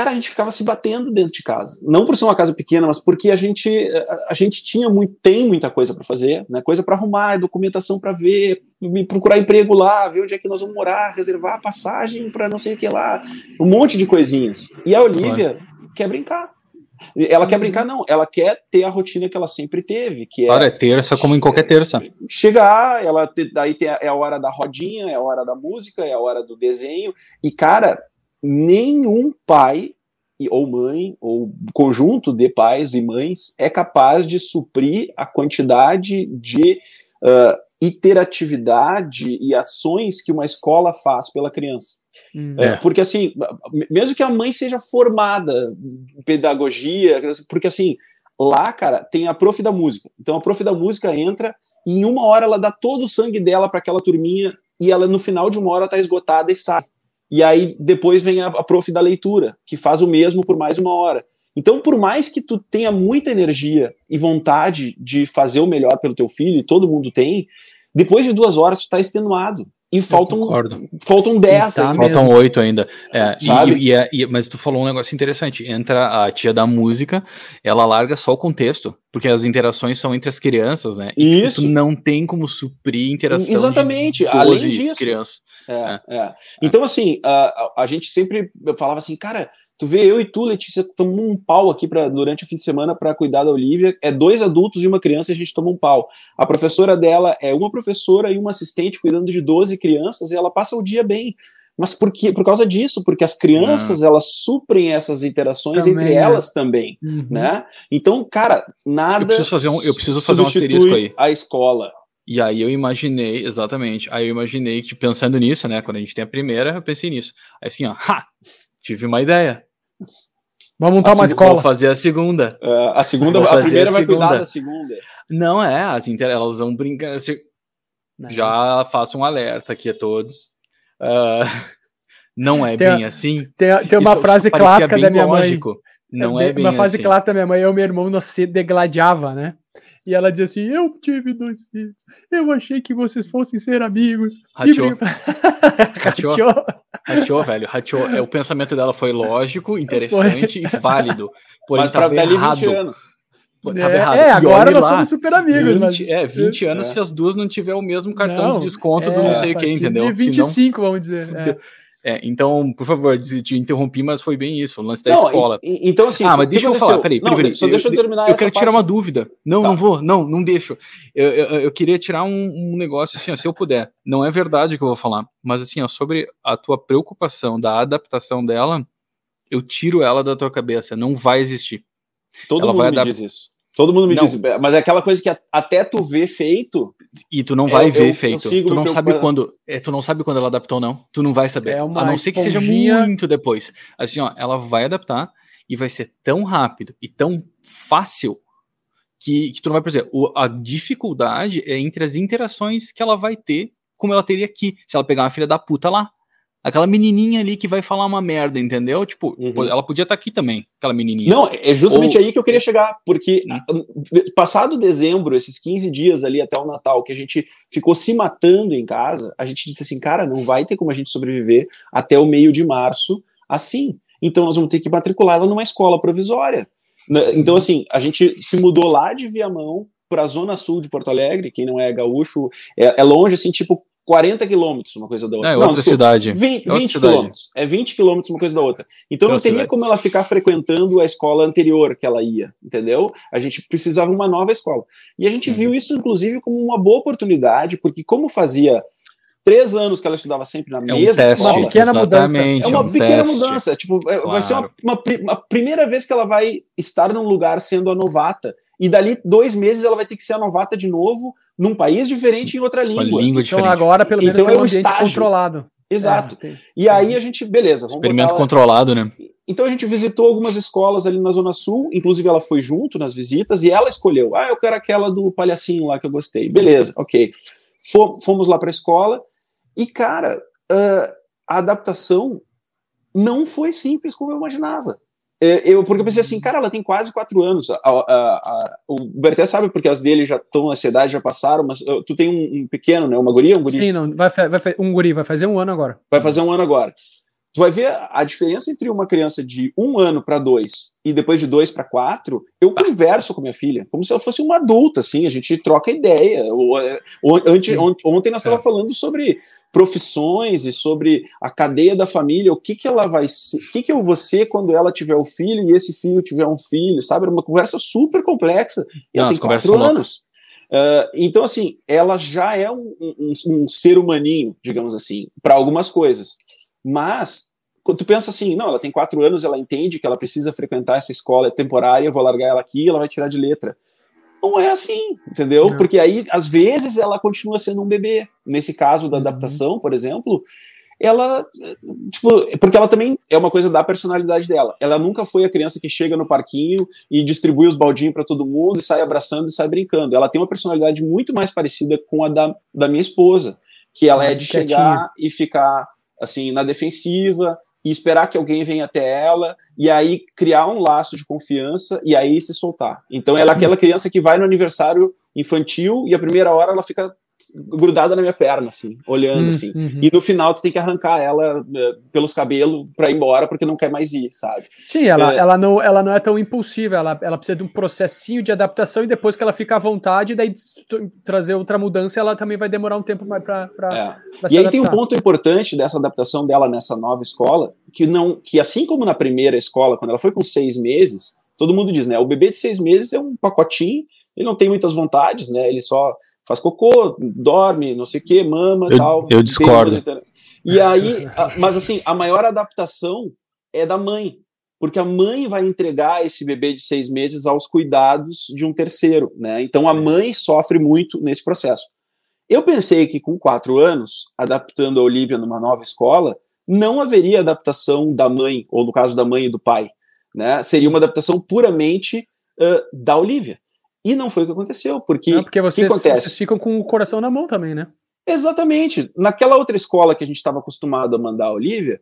cara, a gente ficava se batendo dentro de casa. Não por ser uma casa pequena, mas porque a gente a, gente tinha muito, tem muita coisa para fazer, né? Coisa para arrumar, documentação para ver, procurar emprego lá, ver onde é que nós vamos morar, reservar a passagem para não sei o que lá, um monte de coisinhas. E a Olivia quer brincar. Ela quer brincar, não. Ela quer ter a rotina que ela sempre teve, que claro, é. é terça como em qualquer terça. Chegar, ela daí tem a, é a hora da rodinha, é a hora da música, é a hora do desenho. E, cara, nenhum pai ou mãe, ou conjunto de pais e mães, é capaz de suprir a quantidade de uh, iteratividade e ações que uma escola faz pela criança. Hum. É, porque, assim, mesmo que a mãe seja formada em pedagogia, porque, assim, lá, cara, tem a prof da música. Então, a prof da música entra e em uma hora ela dá todo o sangue dela para aquela turminha e ela, no final de uma hora, tá esgotada e sai. E aí depois vem a, a prof da leitura, que faz o mesmo por mais uma hora. Então, por mais que tu tenha muita energia e vontade de fazer o melhor pelo teu filho, e todo mundo tem, depois de duas horas tu está extenuado. E faltam, faltam dez. Tá faltam oito ainda. É, Sabe? E, e, é, e, mas tu falou um negócio interessante. Entra a tia da música, ela larga só o contexto, porque as interações são entre as crianças, né? E Isso. tu não tem como suprir interação. Exatamente. Além disso. Crianças. É, é. é. Então, assim, a, a gente sempre falava assim, cara, tu vê eu e tu, Letícia, tomamos um pau aqui pra, durante o fim de semana para cuidar da Olivia. É dois adultos e uma criança e a gente toma um pau. A professora dela é uma professora e uma assistente cuidando de 12 crianças e ela passa o dia bem. Mas por, que, por causa disso, porque as crianças, ah. elas suprem essas interações também, entre é. elas também, uhum. né? Então, cara, nada Eu preciso fazer um, eu preciso fazer um asterisco aí. a escola. E aí eu imaginei, exatamente, aí eu imaginei que, pensando nisso, né, quando a gente tem a primeira, eu pensei nisso. Aí assim, ó, ha, tive uma ideia. Vamos montar uma escola. Vou fazer a segunda. Uh, a segunda, a primeira a vai cuidar da segunda. Não é, as inter... elas vão brincar. Já faço um alerta aqui a todos. Uh, Não é tem, bem assim. Tem, tem uma isso, frase isso clássica da minha lógico. mãe. Não é, é bem Uma frase assim. clássica da minha mãe, eu e meu irmão, nós se degladiava, né? E ela dizia assim: Eu tive dois filhos, eu achei que vocês fossem ser amigos. Rachou. Rachou. Rachou, velho. Rachou. É, o pensamento dela foi lógico, interessante foi. e válido. Porém, Mas pra errado. 20 anos. Tava é, errado. É, agora nós lá, somos super amigos. 20, mas... É, 20 anos é. se as duas não tiver o mesmo cartão não, de desconto é, do não sei o que, entendeu? De 25, Senão, vamos dizer. É. É, então, por favor, te interrompi, mas foi bem isso, o lance da não, escola. E, então, assim, ah, mas deixa eu falar, peraí, peraí, peraí. Só deixa eu terminar Eu, eu quero tirar uma dúvida. Não, tá. não vou, não, não deixo. Eu, eu, eu queria tirar um, um, negócio assim, ó, se eu puder. Não é verdade o que eu vou falar, mas assim, ó, sobre a tua preocupação da adaptação dela, eu tiro ela da tua cabeça. Não vai existir. Todo ela mundo me diz isso. Todo mundo me não. diz, mas é aquela coisa que até tu ver feito. E tu não vai é, ver eu, feito. Eu tu não sabe quando. É, tu não sabe quando ela adaptou, não. Tu não vai saber. É a não ser que seja muito depois. Assim, ó, ela vai adaptar e vai ser tão rápido e tão fácil que, que tu não vai perceber. O, a dificuldade é entre as interações que ela vai ter, como ela teria aqui, se ela pegar uma filha da puta lá. Aquela menininha ali que vai falar uma merda, entendeu? Tipo, uhum. ela podia estar tá aqui também, aquela menininha. Não, é justamente Ou... aí que eu queria chegar, porque hum. passado dezembro, esses 15 dias ali até o Natal, que a gente ficou se matando em casa, a gente disse assim, cara, não vai ter como a gente sobreviver até o meio de março assim. Então nós vamos ter que matriculá-la numa escola provisória. Né, então, assim, a gente se mudou lá de Viamão para a zona sul de Porto Alegre, quem não é gaúcho, é, é longe, assim, tipo 40 quilômetros uma coisa da outra. É, não, outra cidade. 20, é 20 quilômetros. É 20 quilômetros uma coisa da outra. Então é não teria cidade. como ela ficar frequentando a escola anterior que ela ia, entendeu? A gente precisava uma nova escola. E a gente uhum. viu isso, inclusive, como uma boa oportunidade, porque como fazia três anos que ela estudava sempre na é mesma um teste, escola, uma pequena mudança. É uma é um pequena teste. mudança. Tipo, claro. É, vai ser uma, uma, uma primeira vez que ela vai estar num lugar sendo a novata. E dali dois meses ela vai ter que ser a novata de novo num país diferente em outra língua. Uma língua então agora pelo menos então, tem é um ambiente estágio. controlado. Exato. É, e aí a gente, beleza. Experimento controlado, né? Então a gente visitou algumas escolas ali na Zona Sul, inclusive ela foi junto nas visitas e ela escolheu. Ah, eu quero aquela do palhacinho lá que eu gostei. Beleza, ok. Fomos lá para a escola e, cara, uh, a adaptação não foi simples como eu imaginava. Eu, porque eu pensei assim, cara, ela tem quase quatro anos. A, a, a, o Berté sabe porque as dele já estão na cidade, já passaram, mas uh, tu tem um, um, pequeno, né? Uma guria, um guri? Sim, não, vai, vai, um guri, vai fazer um ano agora. Vai fazer um ano agora tu vai ver a diferença entre uma criança de um ano para dois e depois de dois para quatro. Eu converso com minha filha como se ela fosse uma adulta, assim, a gente troca ideia. Ontem, ontem nós estávamos é. falando sobre profissões e sobre a cadeia da família, o que, que ela vai ser, o que, que eu vou ser quando ela tiver o um filho e esse filho tiver um filho, sabe? Era uma conversa super complexa. E ela tem quatro anos. Uh, então, assim, ela já é um, um, um ser humaninho, digamos assim, para algumas coisas. Mas, quando tu pensa assim, não, ela tem quatro anos, ela entende que ela precisa frequentar essa escola é temporária, vou largar ela aqui, ela vai tirar de letra. Não é assim, entendeu? Não. Porque aí, às vezes, ela continua sendo um bebê. Nesse caso da uhum. adaptação, por exemplo, ela, tipo, porque ela também é uma coisa da personalidade dela. Ela nunca foi a criança que chega no parquinho e distribui os baldinhos para todo mundo e sai abraçando e sai brincando. Ela tem uma personalidade muito mais parecida com a da, da minha esposa, que ela é de chegar e ficar assim, na defensiva e esperar que alguém venha até ela e aí criar um laço de confiança e aí se soltar. Então ela é aquela criança que vai no aniversário infantil e a primeira hora ela fica grudada na minha perna, assim, olhando, hum, assim. Uhum. E no final tu tem que arrancar ela uh, pelos cabelos para ir embora, porque não quer mais ir, sabe? Sim, ela, é... ela, não, ela não é tão impulsiva, ela, ela precisa de um processinho de adaptação e depois que ela fica à vontade, daí trazer outra mudança, ela também vai demorar um tempo mais para. É. E aí adaptar. tem um ponto importante dessa adaptação dela nessa nova escola, que não, que assim como na primeira escola, quando ela foi com seis meses, todo mundo diz, né? O bebê de seis meses é um pacotinho ele não tem muitas vontades, né? Ele só faz cocô, dorme, não sei o que, mama eu, tal. Eu discordo. E aí, mas assim, a maior adaptação é da mãe, porque a mãe vai entregar esse bebê de seis meses aos cuidados de um terceiro, né? Então a mãe sofre muito nesse processo. Eu pensei que com quatro anos, adaptando a Olivia numa nova escola, não haveria adaptação da mãe, ou no caso da mãe e do pai, né? Seria uma adaptação puramente uh, da Olivia. E não foi o que aconteceu, porque. Não, porque vocês, vocês ficam com o coração na mão também, né? Exatamente. Naquela outra escola que a gente estava acostumado a mandar a Olivia,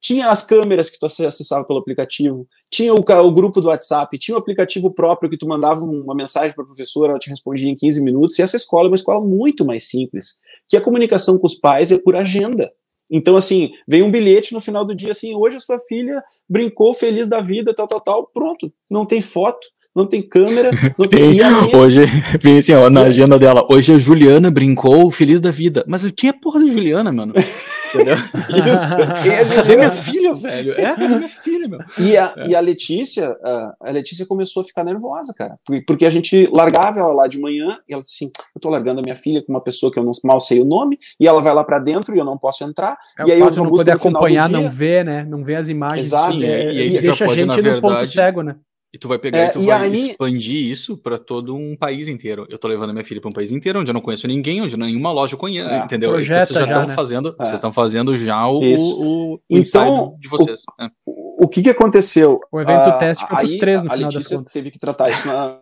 tinha as câmeras que tu acessava pelo aplicativo, tinha o, o, grupo do WhatsApp, tinha o aplicativo próprio que tu mandava uma mensagem para a professora, ela te respondia em 15 minutos, e essa escola é uma escola muito mais simples, que a comunicação com os pais é por agenda. Então, assim, vem um bilhete no final do dia, assim, hoje a sua filha brincou feliz da vida, tal, tal, tal, pronto, não tem foto, não tem câmera, não tem. tem hoje, vem assim, ó, na agenda dela, hoje a Juliana brincou feliz da vida. Mas quem é porra da Juliana, mano? Entendeu? Isso. Quem é Cadê minha filha, velho? É, cadê minha filha, meu? E a, é. e a Letícia, a Letícia começou a ficar nervosa, cara. Porque a gente largava ela lá de manhã e ela disse assim: eu tô largando a minha filha com uma pessoa que eu não mal sei o nome, e ela vai lá para dentro e eu não posso entrar. É e aí eu não poder acompanhar, não ver, né? Não ver as imagens. Exato. Sim, é, e, e, deixa a gente no verdade, ponto cego, né? E tu vai pegar é, e tu e vai aí... expandir isso para todo um país inteiro. Eu tô levando minha filha para um país inteiro onde eu não conheço ninguém, onde nenhuma loja eu conheço, é, entendeu? Então, vocês já estão né? fazendo, é. vocês estão fazendo já o, o, o então, de vocês. O, né? o, que que aconteceu? O evento uh, teste foi para os três no final das contas. teve que tratar isso na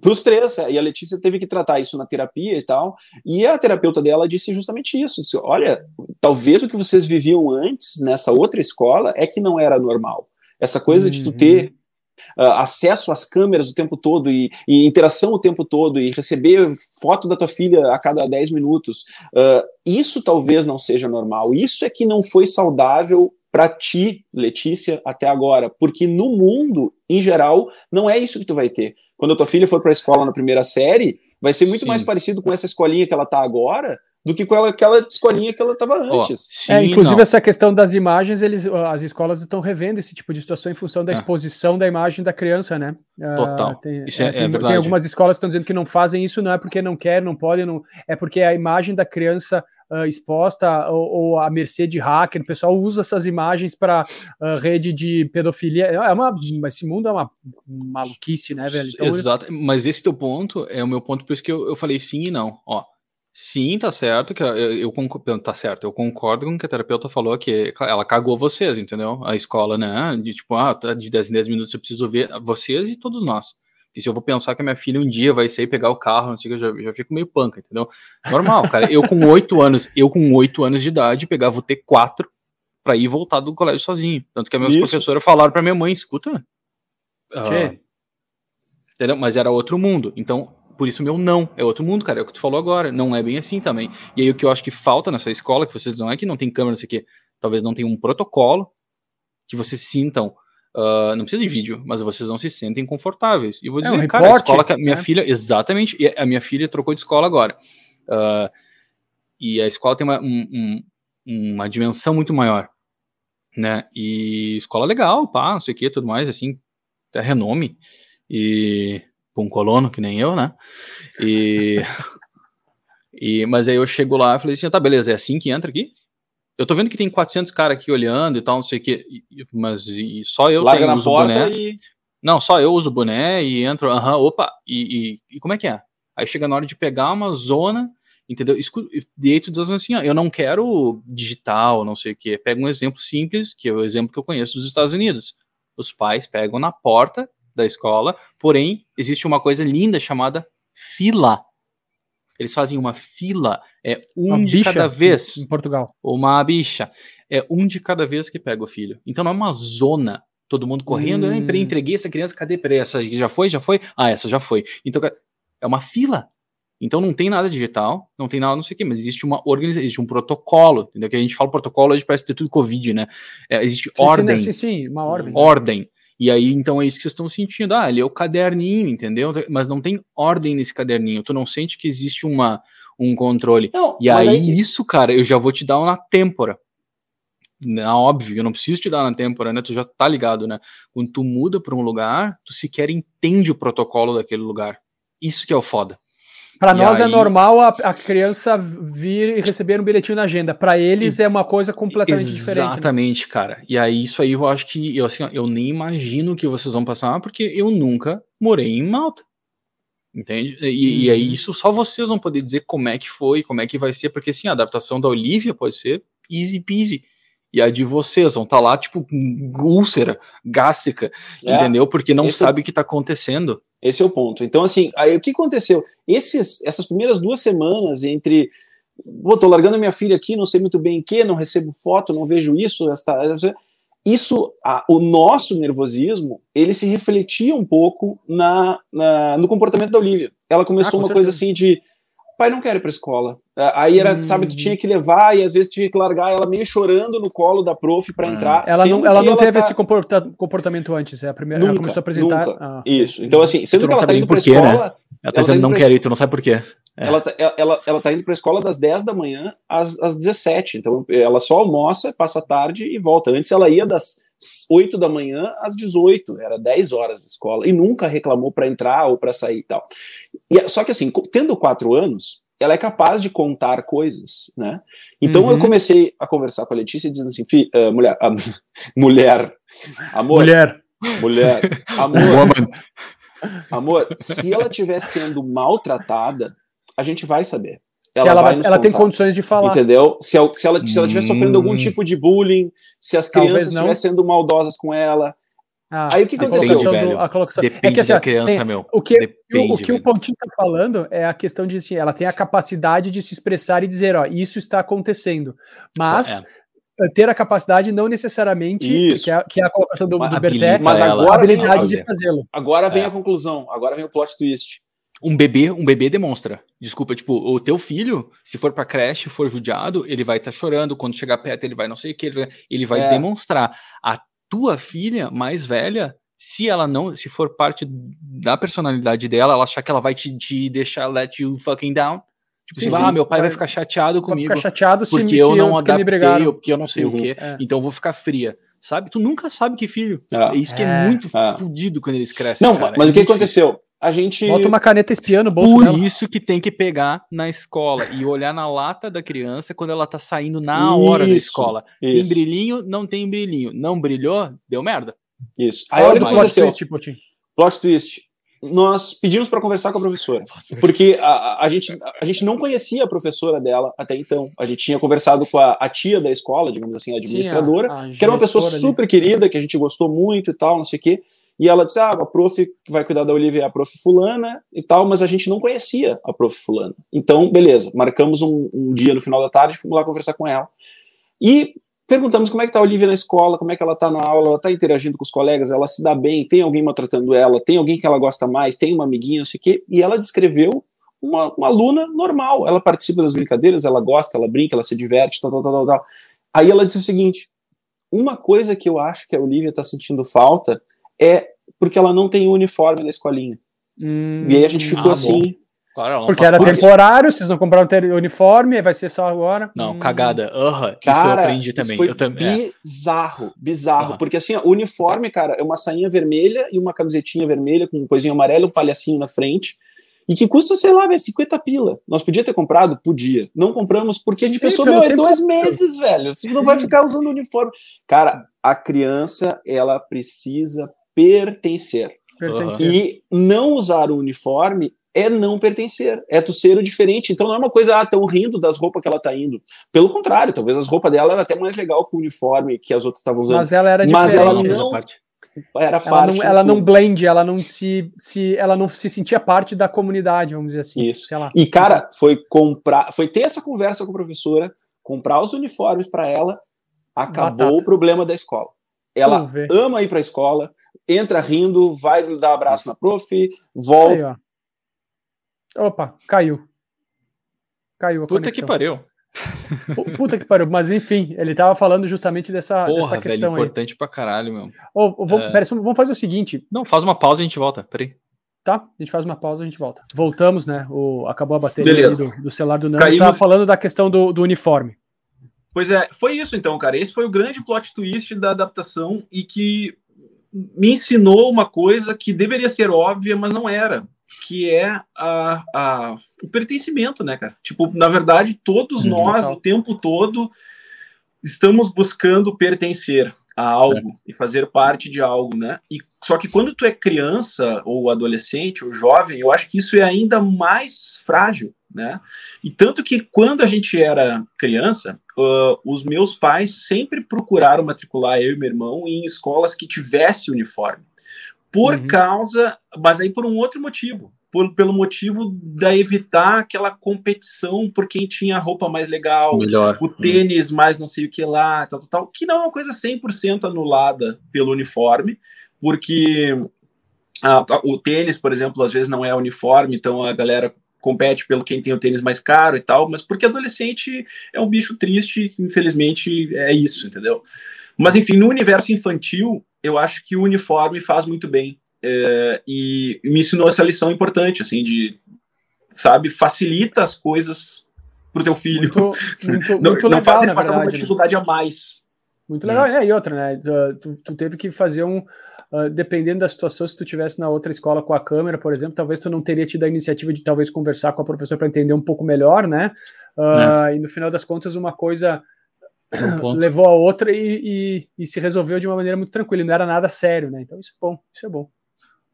para os três, e a Letícia teve que tratar isso na terapia e tal, e a terapeuta dela disse justamente isso, disse, olha, talvez o que vocês viviam antes, nessa outra escola, é que não era normal, essa coisa uhum. de tu uhum. ter uh, acesso às câmeras o tempo todo e, e, interação o tempo todo e receber foto da tua filha a cada 10 minutos, uh, isso talvez não seja normal. Isso é que não foi saudável para ti, Letícia, até agora, porque no mundo, em geral, não é isso que tu vai ter. Quando a tua filha for para a escola na primeira série, vai ser muito Sim. mais parecido com essa escolinha que ela tá agora do que com ela, aquela escolinha que ela estava antes. Oh, sim, é, inclusive, não. essa questão das imagens, eles, as escolas estão revendo esse tipo de situação em função da é. exposição da imagem da criança, né? Ah, Total. Uh, tem, isso é, é, tem, é tem, algumas escolas que estão dizendo que não fazem isso, não é porque não querem, não podem, não, é porque a imagem da criança uh, exposta ou, ou à mercê de hacker, o pessoal usa essas imagens para uh, rede de pedofilia. É uma, esse mundo é uma maluquice, né, velho? Então, Exato, mas esse teu ponto é o meu ponto, por isso que eu, eu falei sim e não. Ó, Sim, tá certo, que eu, eu, concordo, tá certo, eu concordo com o que a terapeuta falou, que ela cagou vocês, entendeu? A escola, né, de tipo, ah, tá, de 10 em 10 minutos eu preciso ver vocês e todos nós. E se eu vou pensar que a minha filha um dia vai sair pegar o carro, não sei o que, eu já, já fico meio panca, entendeu? Normal, cara, eu com 8 anos, eu com 8 anos de idade pegava o T4 para ir voltar do colégio sozinho. Tanto que as minhas professoras falaram para minha mãe, escuta, uh, entendeu? Mas era outro mundo, então por isso meu não é outro mundo, cara. É o que tu falou agora. Não é bem assim também. E aí o que eu acho que falta nessa escola, que vocês não é que não tem câmera, não sei o quê. Talvez não tenha um protocolo que vocês sintam. Uh, não precisa de vídeo, mas vocês não se sentem confortáveis. E vou dizer, é um cara, reporte, a escola que a minha né? filha, exatamente, a minha filha trocou de escola agora. Uh, e a escola tem uma, um, um, uma dimensão muito maior, né? E escola legal, pá, não sei o que, tudo mais, assim, até renome. E um colono, que nem eu, né? E, e, mas aí eu chego lá e falei assim, tá, beleza, é assim que entra aqui? Eu tô vendo que tem 400 caras aqui olhando e tal, não sei o que, mas e só eu Larga tenho, uso boné. E... Não, só eu uso boné e entro, aham, opa, e, e, e, como é que é? Aí chega na hora de pegar uma zona, entendeu? E aí tu diz assim, ó, eu não quero digital, não sei o que. Pega um exemplo simples, que é o exemplo que eu conheço dos Estados Unidos. Os pais pegam na porta da escola, porém, existe uma coisa linda chamada fila. Eles fazem uma fila, é um uma de cada vez. Em Portugal. Uma bicha. É um de cada vez que pega o filho. Então não é uma zona. Todo mundo correndo. Hum. Ah, entreguei essa criança, cadê? Peraí, essa já foi? Já foi? Ah, essa já foi. Então é uma fila. Então não tem nada digital, não tem nada, não sei o quê, mas existe uma organização, existe um protocolo, entendeu? Que a gente fala protocolo, hoje parece ter tudo Covid, né? É, existe sim, ordem. Sim, sim, uma ordem. Ordem. E aí, então, é isso que vocês estão sentindo. Ah, ele é o caderninho, entendeu? Mas não tem ordem nesse caderninho. Tu não sente que existe uma, um controle. Não, e aí, isso, cara, eu já vou te dar na têmpora. Na óbvio, eu não preciso te dar na têmpora, né? Tu já tá ligado, né? Quando tu muda para um lugar, tu sequer entende o protocolo daquele lugar. Isso que é o foda. Para nós é aí... é normal a, a, criança vir e receber um bilhetinho na agenda. Para eles e... é uma coisa completamente Exatamente, diferente. Né? Exatamente, né? cara. E aí isso aí eu acho que eu assim, eu nem imagino que vocês vão passar, porque eu nunca morei em Malta. Entende? E, uhum. e, aí isso só vocês vão poder dizer como é que foi, como é que vai ser, porque sim, a adaptação da Olivia pode ser easy peasy. E a de vocês vão estar tá lá, tipo, úlcera gástrica, é, entendeu? Porque não sabe o que está acontecendo. Esse é o ponto. Então, assim, aí o que aconteceu? Esses, essas primeiras duas semanas entre Pô, tô largando minha filha aqui, não sei muito bem o que, não recebo foto, não vejo isso, esta, isso, a, o nosso nervosismo, ele se refletia um pouco na, na no comportamento da Olivia. Ela começou ah, uma certeza. coisa assim de pai não quer ir pra escola. Aí era, hum. sabe, tu tinha que levar e às vezes tinha que largar ela meio chorando no colo da prof para hum. entrar. Ela não, ela não ela teve tá... esse comportamento antes, é a primeira, nunca, ela começou a apresentar. Ah. Isso. Então, assim, sendo que ela tá indo pra escola. Né? Ela tá ela dizendo tá não quer ir, tu não sabe por quê. É. Ela, tá, ela, ela tá indo pra escola das 10 da manhã às, às 17. Então, ela só almoça, passa a tarde e volta. Antes ela ia das 8 da manhã às 18, era 10 horas de escola, e nunca reclamou para entrar ou para sair e tal. E, só que assim, tendo quatro anos, ela é capaz de contar coisas, né? Então uhum. eu comecei a conversar com a Letícia dizendo assim, uh, mulher, uh, mulher, amor, mulher, mulher, amor, amor, se ela estiver sendo maltratada, a gente vai saber. Ela, ela, vai ela tem condições de falar. Entendeu? Se ela, se ela, se ela estiver hum. sofrendo algum tipo de bullying, se as crianças estiverem sendo maldosas com ela, ah, aí o que aconteceu? A colocação... Depende é que, assim, da criança, tem, meu. O que, Depende, o, o, que o Pontinho está falando é a questão de assim, ela tem a capacidade de se expressar e dizer, ó, isso está acontecendo. Mas é. Ter a capacidade não necessariamente, isso. Que, é, que é a colocação do, do Berté, mas agora a habilidade vem, de fazê-lo. Agora vem é. a conclusão, agora vem o plot twist. Um bebê, um bebê demonstra. Desculpa, tipo, o teu filho, se for para creche, for judiado, ele vai estar tá chorando, quando chegar perto ele vai não sei o que, ele vai, ele vai é. demonstrar. A tua filha mais velha, se ela não, se for parte da personalidade dela, ela achar que ela vai te, te deixar let you fucking down. Tipo sim, assim, sim, ah, meu pai vai, vai ficar chateado comigo. Vai ficar chateado porque se, eu não eu, adaptei, ou porque eu não sei uhum, o que, é. então eu vou ficar fria. Sabe? Tu nunca sabe que filho. Ah, é isso que é, é muito ah. fodido quando eles crescem. Não, cara. mas é o que aconteceu? A gente. Bota uma caneta espiando o bolso. Por dela. isso que tem que pegar na escola e olhar na lata da criança quando ela tá saindo na hora da escola. Isso. Tem brilhinho, não tem brilhinho. Não brilhou, deu merda. Isso. Aí olha o que aconteceu. Twist, plot twist. Nós pedimos para conversar com a professora, porque a, a, gente, a gente não conhecia a professora dela até então. A gente tinha conversado com a, a tia da escola, digamos assim, a administradora, Sim, a, que era uma pessoa super ali. querida, que a gente gostou muito e tal, não sei o quê. E ela disse: Ah, a prof que vai cuidar da Olivia é a prof Fulana e tal, mas a gente não conhecia a prof Fulana. Então, beleza, marcamos um, um dia no final da tarde, fomos lá conversar com ela. E Perguntamos como é que está a Olivia na escola, como é que ela está na aula, ela está interagindo com os colegas, ela se dá bem, tem alguém maltratando ela, tem alguém que ela gosta mais, tem uma amiguinha, não sei o quê, e ela descreveu uma, uma, aluna normal, ela participa das brincadeiras, ela gosta, ela brinca, ela se diverte, tal, tal, tal, tal. Aí ela disse o seguinte, uma coisa que eu acho que a Olivia está sentindo falta é porque ela não tem o uniforme da escolinha. Hum, e aí a gente ficou ah, assim, Claro, Porque era temporário, vocês não compraram o uniforme, vai ser só agora. Não, hum. cagada. Uhum, cara, isso eu aprendi também. Foi eu também. Bizarro, bizarro. Uhum. Porque assim, o uniforme, cara, é uma sainha vermelha e uma camisetinha vermelha com um coisinho amarelo, um palhacinho na frente. E que custa, sei lá, velho, 50 pila. Nós podia ter comprado? Podia. Não compramos porque a gente Sim, pensou, meu, é dois meses, velho. Você não vai ficar usando uniforme. Cara, a criança, ela precisa pertencer. pertencer. E não usar o uniforme é não pertencer, é tu ser o diferente. Então não é uma coisa, ah, tão rindo das roupas que ela tá indo. Pelo contrário, talvez as roupas dela eram até mais legal que o uniforme que as outras estavam usando. Mas ela era diferente. Mas ela não era parte ela não, ela não blend, ela não se, se ela não se sentia parte da comunidade, vamos dizer assim. Isso. E cara, foi comprar, foi ter essa conversa com a professora, comprar os uniformes para ela, acabou Batata. o problema da escola. Ela ama ir para a escola, entra rindo, vai dar abraço na prof, volta. Aí, Opa, caiu. Caiu a Puta conexão. que pariu. Puta que pariu, mas enfim, ele tava falando justamente dessa, Porra, dessa questão velho, importante pra caralho, meu. Oh, vamos, é... pera, vamos fazer o seguinte. Não, faz uma pausa e a gente volta, peraí. Tá, a gente faz uma pausa e a gente volta. Voltamos, né? O, acabou a bateria do, do, celular do Nando. Caímos... Tava falando da questão do, do uniforme. Pois é, foi isso então, cara. Esse foi o grande plot twist da adaptação e que me ensinou uma coisa que deveria ser óbvia, mas não era que é a, a, o pertencimento, né, cara? Tipo, na verdade, todos nós, o tempo todo, estamos buscando pertencer a algo é. e fazer parte de algo, né? E só que quando tu é criança ou adolescente ou jovem, eu acho que isso é ainda mais frágil, né? E tanto que quando a gente era criança, uh, os meus pais sempre procuraram matricular eu e meu irmão em escolas que tivesse uniforme por uhum. causa, mas aí por um outro motivo, por, pelo motivo da evitar aquela competição por quem tinha a roupa mais legal, Melhor. o tênis mais não sei o que lá, tal, tal, tal, que não é uma coisa 100% anulada pelo uniforme, porque ah, o tênis, por exemplo, às vezes não é uniforme, então a galera compete pelo quem tem o tênis mais caro e tal, mas porque adolescente é um bicho triste, infelizmente é isso, entendeu? Mas enfim, no universo infantil, eu acho que o uniforme faz muito bem é, e me ensinou essa lição importante, assim, de sabe, facilita as coisas pro teu filho. Muito, muito, não, muito legal, não faz ele passar verdade, uma né? dificuldade né? a mais. Muito legal, é, e outra, né? Tu, tu teve que fazer um, Uh, dependendo da situação, se tu tivesse na outra escola com a câmera, por exemplo, talvez tu não teria tido a iniciativa de talvez conversar com a professora para entender um pouco melhor, né? Uh, é. E no final das contas, uma coisa um levou a outra e, e, e, se resolveu de uma maneira muito tranquila, não era nada sério, né? Então isso é bom, isso é bom.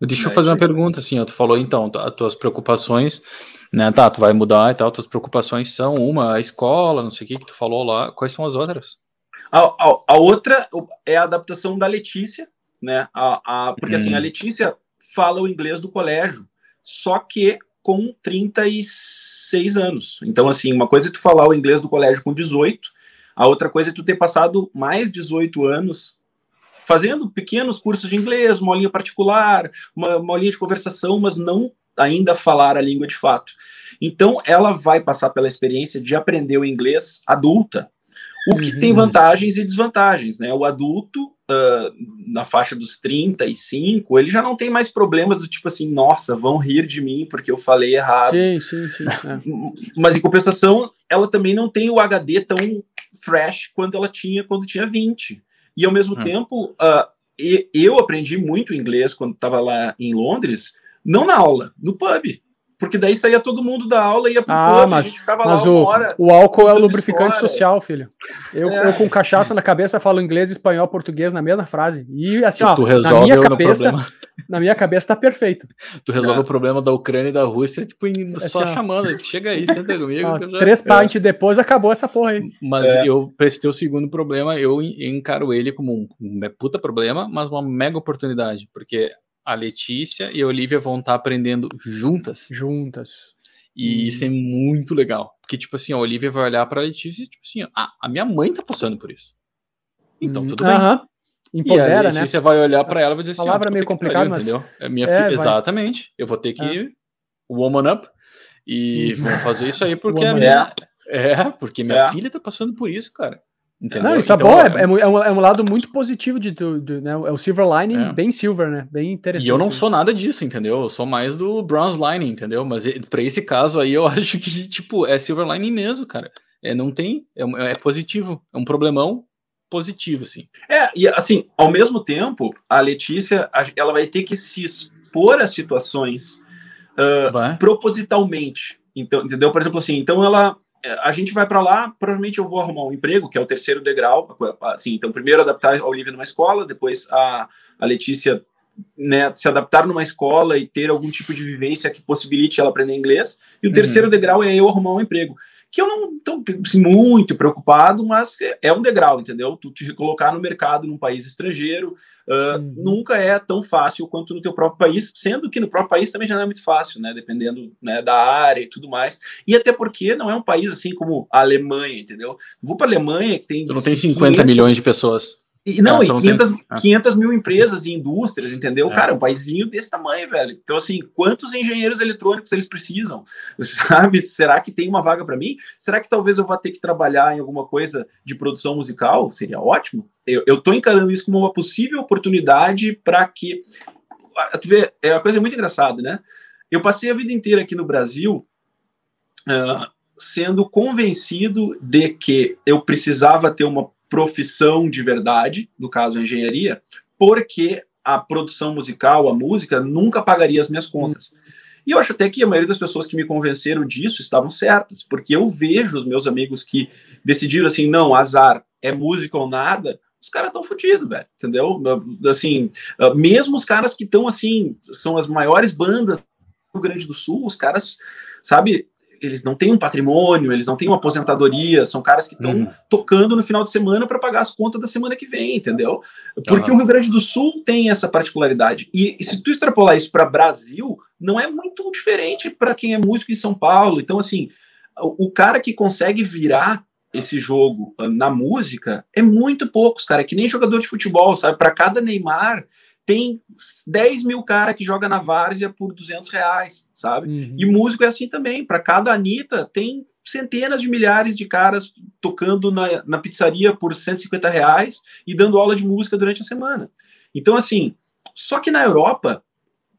Deixa eu é, fazer uma pergunta, assim, ó, tu falou então, as tuas preocupações, né, tá, tu vai mudar e tal, tuas preocupações são uma, a escola, não sei o que que tu falou lá, quais são as outras? A, a, a outra é a adaptação da Letícia, né? A, a, porque assim, a hum. Letícia fala o inglês do colégio, só que com 36 anos. Então, assim, uma coisa é tu falar o inglês do colégio com 18, a outra coisa é tu ter passado mais 18 anos fazendo pequenos cursos de inglês, uma aulinha particular, uma, uma aulinha de conversação, mas não ainda falar a língua de fato. Então, ela vai passar pela experiência de aprender o inglês adulta, o que uhum. tem vantagens e desvantagens, né? O adulto, uh, na faixa dos 35, ele já não tem mais problemas do tipo assim, nossa, vão rir de mim porque eu falei errado. Sim, sim, sim. É. Mas em compensação, ela também não tem o HD tão fresh quanto ela tinha quando tinha 20. E ao mesmo uhum. tempo, uh, eu aprendi muito inglês quando estava lá em Londres, não na aula, no pub porque daí saía todo mundo da aula e ia pro ah, mas, a gente ficava mas lá o, hora, o álcool é o lubrificante história. social, filho. Eu, é. eu, com cachaça na cabeça falo inglês, espanhol, português na mesma frase. E assim, ó, tu resolve na minha cabeça, na minha cabeça tá perfeito. Tu resolve é. o problema da Ucrânia e da Rússia, tipo, é só assim, chamando, chega aí, senta comigo. Ó, já... Três pints depois acabou essa porra aí. Mas é. eu, pra esse teu segundo problema, eu encaro ele como um, um puta problema, mas uma mega oportunidade, porque a Letícia e a Olivia vão estar tá aprendendo juntas. Juntas. E isso é muito legal. Porque, tipo assim, a Olivia vai olhar pra Letícia e, tipo assim, ah, a minha mãe tá passando por isso. Então, hum, tudo bem. -huh. Empodera, e a Letícia né? vai olhar para ela e vai dizer assim: palavra meio complicada, mas. Entendeu? É minha é, filha, exatamente. Eu vou ter que é. woman up e vamos fazer isso aí porque a minha. É, porque minha é. filha tá passando por isso, cara. Entendeu? Não, isso é então, é bom, é, é, é, um, é um lado muito positivo de tudo, né? É o silver lining é. bem silver, né? Bem interessante. E eu não sou nada disso, entendeu? Eu sou mais do bronze lining, entendeu? Mas para esse caso aí eu acho que, tipo, é silver lining mesmo, cara. É, não tem, é, é positivo, é um problemão positivo, assim. É, e assim, ao mesmo tempo, a Letícia, ela vai ter que se expor a situações uh, propositalmente, então, entendeu? Por exemplo, assim, então ela é, a gente vai para lá, provavelmente eu vou arrumar um emprego, que é o terceiro degrau, assim, então primeiro adaptar a Olivia numa escola, depois a, a Letícia né, se adaptar numa escola e ter algum tipo de vivência que possibilite ela aprender inglês, e o uhum. terceiro degrau é eu arrumar um emprego que eu não estou assim, muito preocupado, mas é um degrau, entendeu? Tu te colocar no mercado num país estrangeiro uh, nunca é tão fácil quanto no teu próprio país, sendo que no próprio país também já não é muito fácil, né? Dependendo né, da área e tudo mais. E até porque não é um país assim como a Alemanha, entendeu? Vou para a Alemanha que tem. Tu não tem 50 500, milhões de pessoas. E, não, ah, e 500, tem... 500 mil empresas e indústrias, entendeu? É. Cara, um paísinho desse tamanho, velho. Então, assim, quantos engenheiros eletrônicos eles precisam? Sabe? Será que tem uma vaga para mim? Será que talvez eu vá ter que trabalhar em alguma coisa de produção musical? Seria ótimo. Eu, eu tô encarando isso como uma possível oportunidade para que. Ah, tu vê, é uma coisa muito engraçada, né? Eu passei a vida inteira aqui no Brasil. Uh, sendo convencido de que eu precisava ter uma profissão de verdade, no caso a engenharia, porque a produção musical, a música, nunca pagaria as minhas contas. E eu acho até que a maioria das pessoas que me convenceram disso estavam certas, porque eu vejo os meus amigos que decidiram assim, não, azar, é música ou nada, os caras estão fodidos, velho, entendeu? Assim, mesmo os caras que estão assim, são as maiores bandas do Rio Grande do Sul, os caras, sabe, eles não têm um patrimônio, eles não têm uma aposentadoria, são caras que estão uhum. tocando no final de semana para pagar as contas da semana que vem, entendeu? Porque uhum. o Rio Grande do Sul tem essa particularidade. E, e se tu extrapolar isso para Brasil, não é muito diferente para quem é músico em São Paulo. Então, assim, o, o cara que consegue virar esse jogo ah, na música é muito poucos, cara. É que nem jogador de futebol, sabe? Para cada Neymar tem 10 mil cara que joga na várzea por 200 reais, sabe? Uhum. E músico é assim também. Para cada Anitta tem centenas de milhares de caras tocando na, na pizzaria por 150 reais e dando aula de música durante a semana. Então, assim, só que na Europa,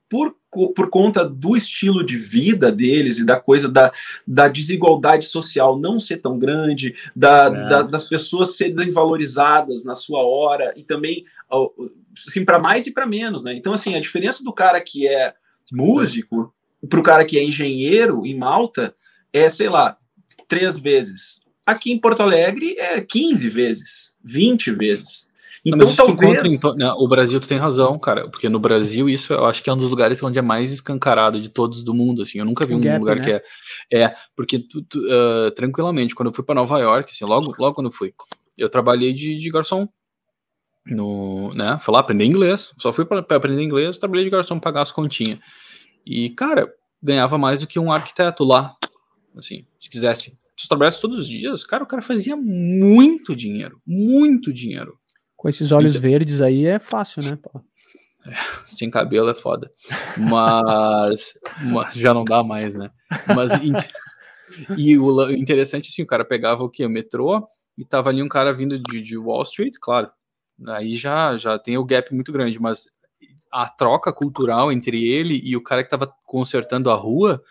por, por conta do estilo de vida deles e da coisa da, da desigualdade social não ser tão grande, da, é. da das pessoas serem valorizadas na sua hora e também assim, para mais e para menos, né? Então, assim, a diferença do cara que é músico para o cara que é engenheiro em Malta é, sei lá, três vezes. Aqui em Porto Alegre é 15 vezes, 20 vezes. Então, não, talvez... O Brasil tu tem razão, cara, porque no Brasil isso eu acho que é um dos lugares onde é mais escancarado de todos do mundo, assim, eu nunca vi um, um gap, lugar né? que é, é, porque tu, tu, uh, tranquilamente, quando eu fui para Nova York, assim, logo, logo quando eu fui, eu trabalhei de, de garçom, no, né, fui lá aprender inglês, só fui para aprender inglês, trabalhei de garçom, pagar as continhas, e, cara, ganhava mais do que um arquiteto lá, assim, se quisesse se trabalhasse todos os dias, cara, o cara fazia muito dinheiro, muito dinheiro. Com esses olhos então, verdes aí é fácil, né? É, sem cabelo é foda. Mas, mas, já não dá mais, né? Mas e o interessante assim, o cara pegava o que? O metrô e tava ali um cara vindo de, de Wall Street, claro. Aí já já tem o gap muito grande, mas a troca cultural entre ele e o cara que tava consertando a rua,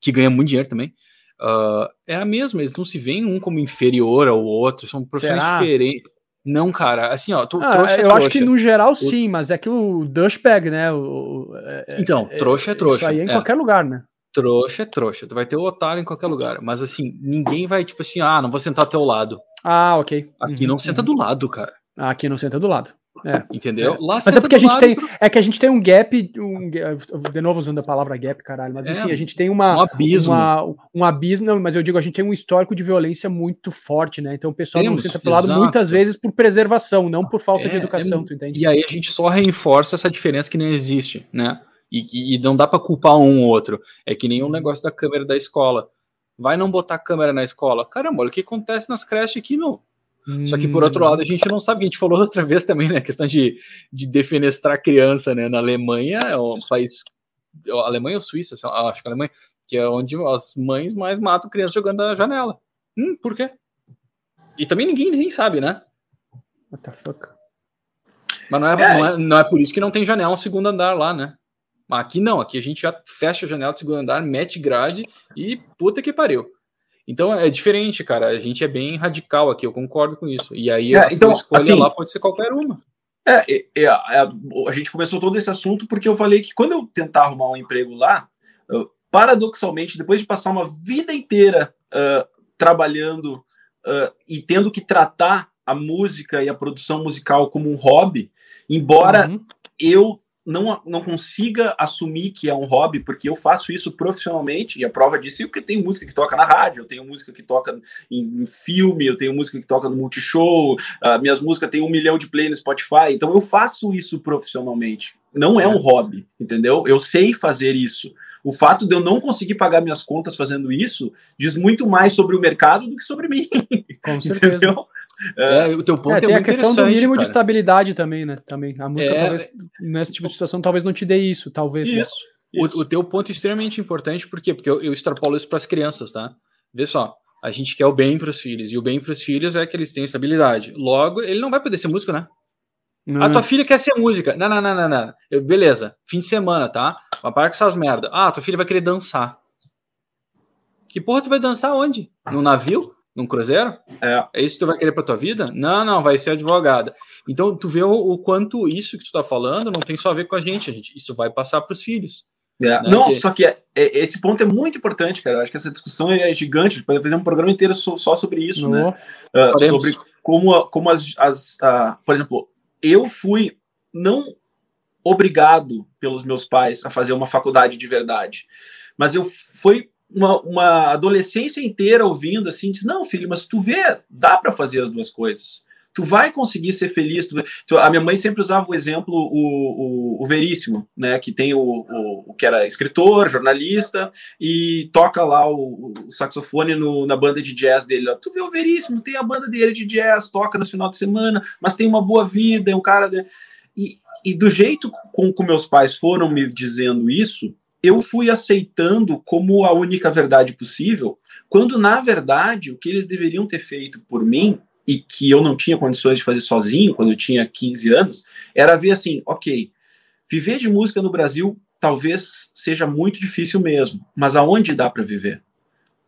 que ganha muito dinheiro também, uh, é a mesma. Eles não se veem um como inferior ao outro, são profissões Será? diferentes. Não, cara, assim, ó, tu, ah, trouxa é Eu trouxa. acho que no geral sim, mas é que o douchebag, né? O, é, é, então, é, trouxa é trouxa. Isso aí é em é. qualquer lugar, né? Trouxa é trouxa. Tu vai ter o otário em qualquer lugar. Mas assim, ninguém vai, tipo assim, ah, não vou sentar ao teu lado. Ah, ok. Aqui uhum, não senta uhum. do lado, cara. Aqui não senta do lado. É. Entendeu? É. mas é porque a gente tem. É que a gente tem um gap. Um, de novo usando a palavra gap, caralho. Mas enfim, é, a gente tem uma, um abismo. Uma, um abismo, não, mas eu digo, a gente tem um histórico de violência muito forte, né? Então o pessoal Temos, não senta pelo lado muitas vezes por preservação, não por falta de é, educação, tu entende? E aí a gente só reforça essa diferença que nem existe, né? E, e não dá para culpar um ou outro. É que nem o um negócio da câmera da escola. Vai não botar câmera na escola. Caramba, olha o que acontece nas creches aqui, meu só que, por outro lado, a gente não sabe, a gente falou outra vez também, né? A questão de, de defenestrar criança, né? Na Alemanha é um país. Alemanha ou Suíça? Acho que é Alemanha, que é onde as mães mais matam crianças jogando da janela. Hum, por quê? E também ninguém nem sabe, né? What the fuck? Mas não é, é. Não, é, não é por isso que não tem janela no segundo andar lá, né? Mas aqui não, aqui a gente já fecha a janela do segundo andar, mete grade e puta que pariu. Então é diferente, cara. A gente é bem radical aqui, eu concordo com isso. E aí é, então, a escolha assim, lá pode ser qualquer uma. É, é, é, a gente começou todo esse assunto porque eu falei que quando eu tentar arrumar um emprego lá, eu, paradoxalmente, depois de passar uma vida inteira uh, trabalhando uh, e tendo que tratar a música e a produção musical como um hobby, embora uhum. eu não, não consiga assumir que é um hobby, porque eu faço isso profissionalmente, e a prova disso é que eu tenho música que toca na rádio, eu tenho música que toca em, em filme, eu tenho música que toca no Multishow, uh, minhas músicas têm um milhão de play no Spotify, então eu faço isso profissionalmente. Não é um hobby, entendeu? Eu sei fazer isso. O fato de eu não conseguir pagar minhas contas fazendo isso diz muito mais sobre o mercado do que sobre mim. Com certeza. Entendeu? É, o teu ponto é, é tem a questão do mínimo cara. de estabilidade também, né? Também. A música, é, talvez, nesse tipo de situação, talvez não te dê isso, talvez. Isso. Né? isso. O, o, teu ponto é extremamente importante, por quê? Porque eu, eu extrapolo isso para as crianças, tá? Vê só, a gente quer o bem para os filhos, e o bem para os filhos é que eles tenham estabilidade. Logo, ele não vai poder ser músico, né? Não. A tua filha quer ser música. Não, não, não, não, não. Eu, beleza, fim de semana, tá? Parar com essas merda. Ah, tua filha vai querer dançar. Que porra tu vai dançar onde? No navio? Num cruzeiro? É. É isso que tu vai querer pra tua vida? Não, não, vai ser advogada. Então, tu vê o, o quanto isso que tu tá falando não tem só a ver com a gente, a gente. Isso vai passar pros filhos. É. Né? Não, que... só que é, é, esse ponto é muito importante, cara. Eu acho que essa discussão é gigante. A gente pode fazer um programa inteiro só, só sobre isso, né? Uh, sobre como, como as. as uh, por exemplo, eu fui não obrigado pelos meus pais a fazer uma faculdade de verdade, mas eu fui uma, uma adolescência inteira ouvindo assim, diz, não, filho, mas tu vê, dá para fazer as duas coisas. Tu vai conseguir ser feliz. Tu, a minha mãe sempre usava o exemplo, o, o, o Veríssimo, né? Que tem o, o, o, que era escritor, jornalista, e toca lá o, o saxofone no, na banda de jazz dele. Tu vê o Veríssimo, tem a banda dele de jazz, toca no final de semana, mas tem uma boa vida, é um cara. De... E, e do jeito com que meus pais foram me dizendo isso, eu fui aceitando como a única verdade possível, quando na verdade o que eles deveriam ter feito por mim e que eu não tinha condições de fazer sozinho quando eu tinha 15 anos, era ver assim, OK, viver de música no Brasil talvez seja muito difícil mesmo, mas aonde dá para viver?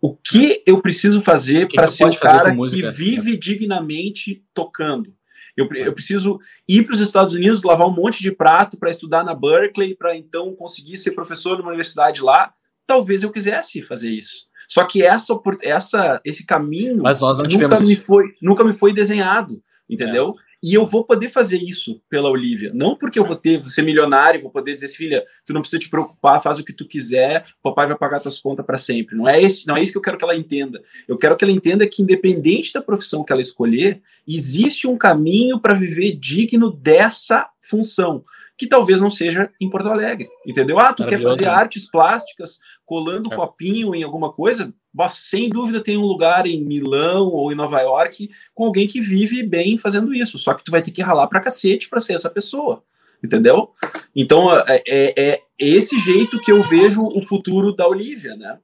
O que eu preciso fazer para ser o cara que vive dignamente tocando? Eu, eu preciso ir para os Estados Unidos, lavar um monte de prato para estudar na Berkeley, para então conseguir ser professor numa universidade lá. Talvez eu quisesse fazer isso. Só que essa, essa, esse caminho nunca, me foi, nunca me foi desenhado, entendeu? É. E eu vou poder fazer isso pela Olivia. Não porque eu vou ter, vou ser milionário, vou poder dizer, filha, tu não precisa te preocupar, faz o que tu quiser, o papai vai pagar tuas contas para sempre. Não é, esse, não é isso que eu quero que ela entenda. Eu quero que ela entenda que, independente da profissão que ela escolher, existe um caminho para viver digno dessa função que talvez não seja em Porto Alegre, entendeu? Ah, tu quer fazer né? artes plásticas colando é. copinho em alguma coisa? Sem dúvida tem um lugar em Milão ou em Nova York com alguém que vive bem fazendo isso, só que tu vai ter que ralar pra cacete para ser essa pessoa, entendeu? Então é, é, é, esse jeito que eu vejo o futuro da Olivia, né?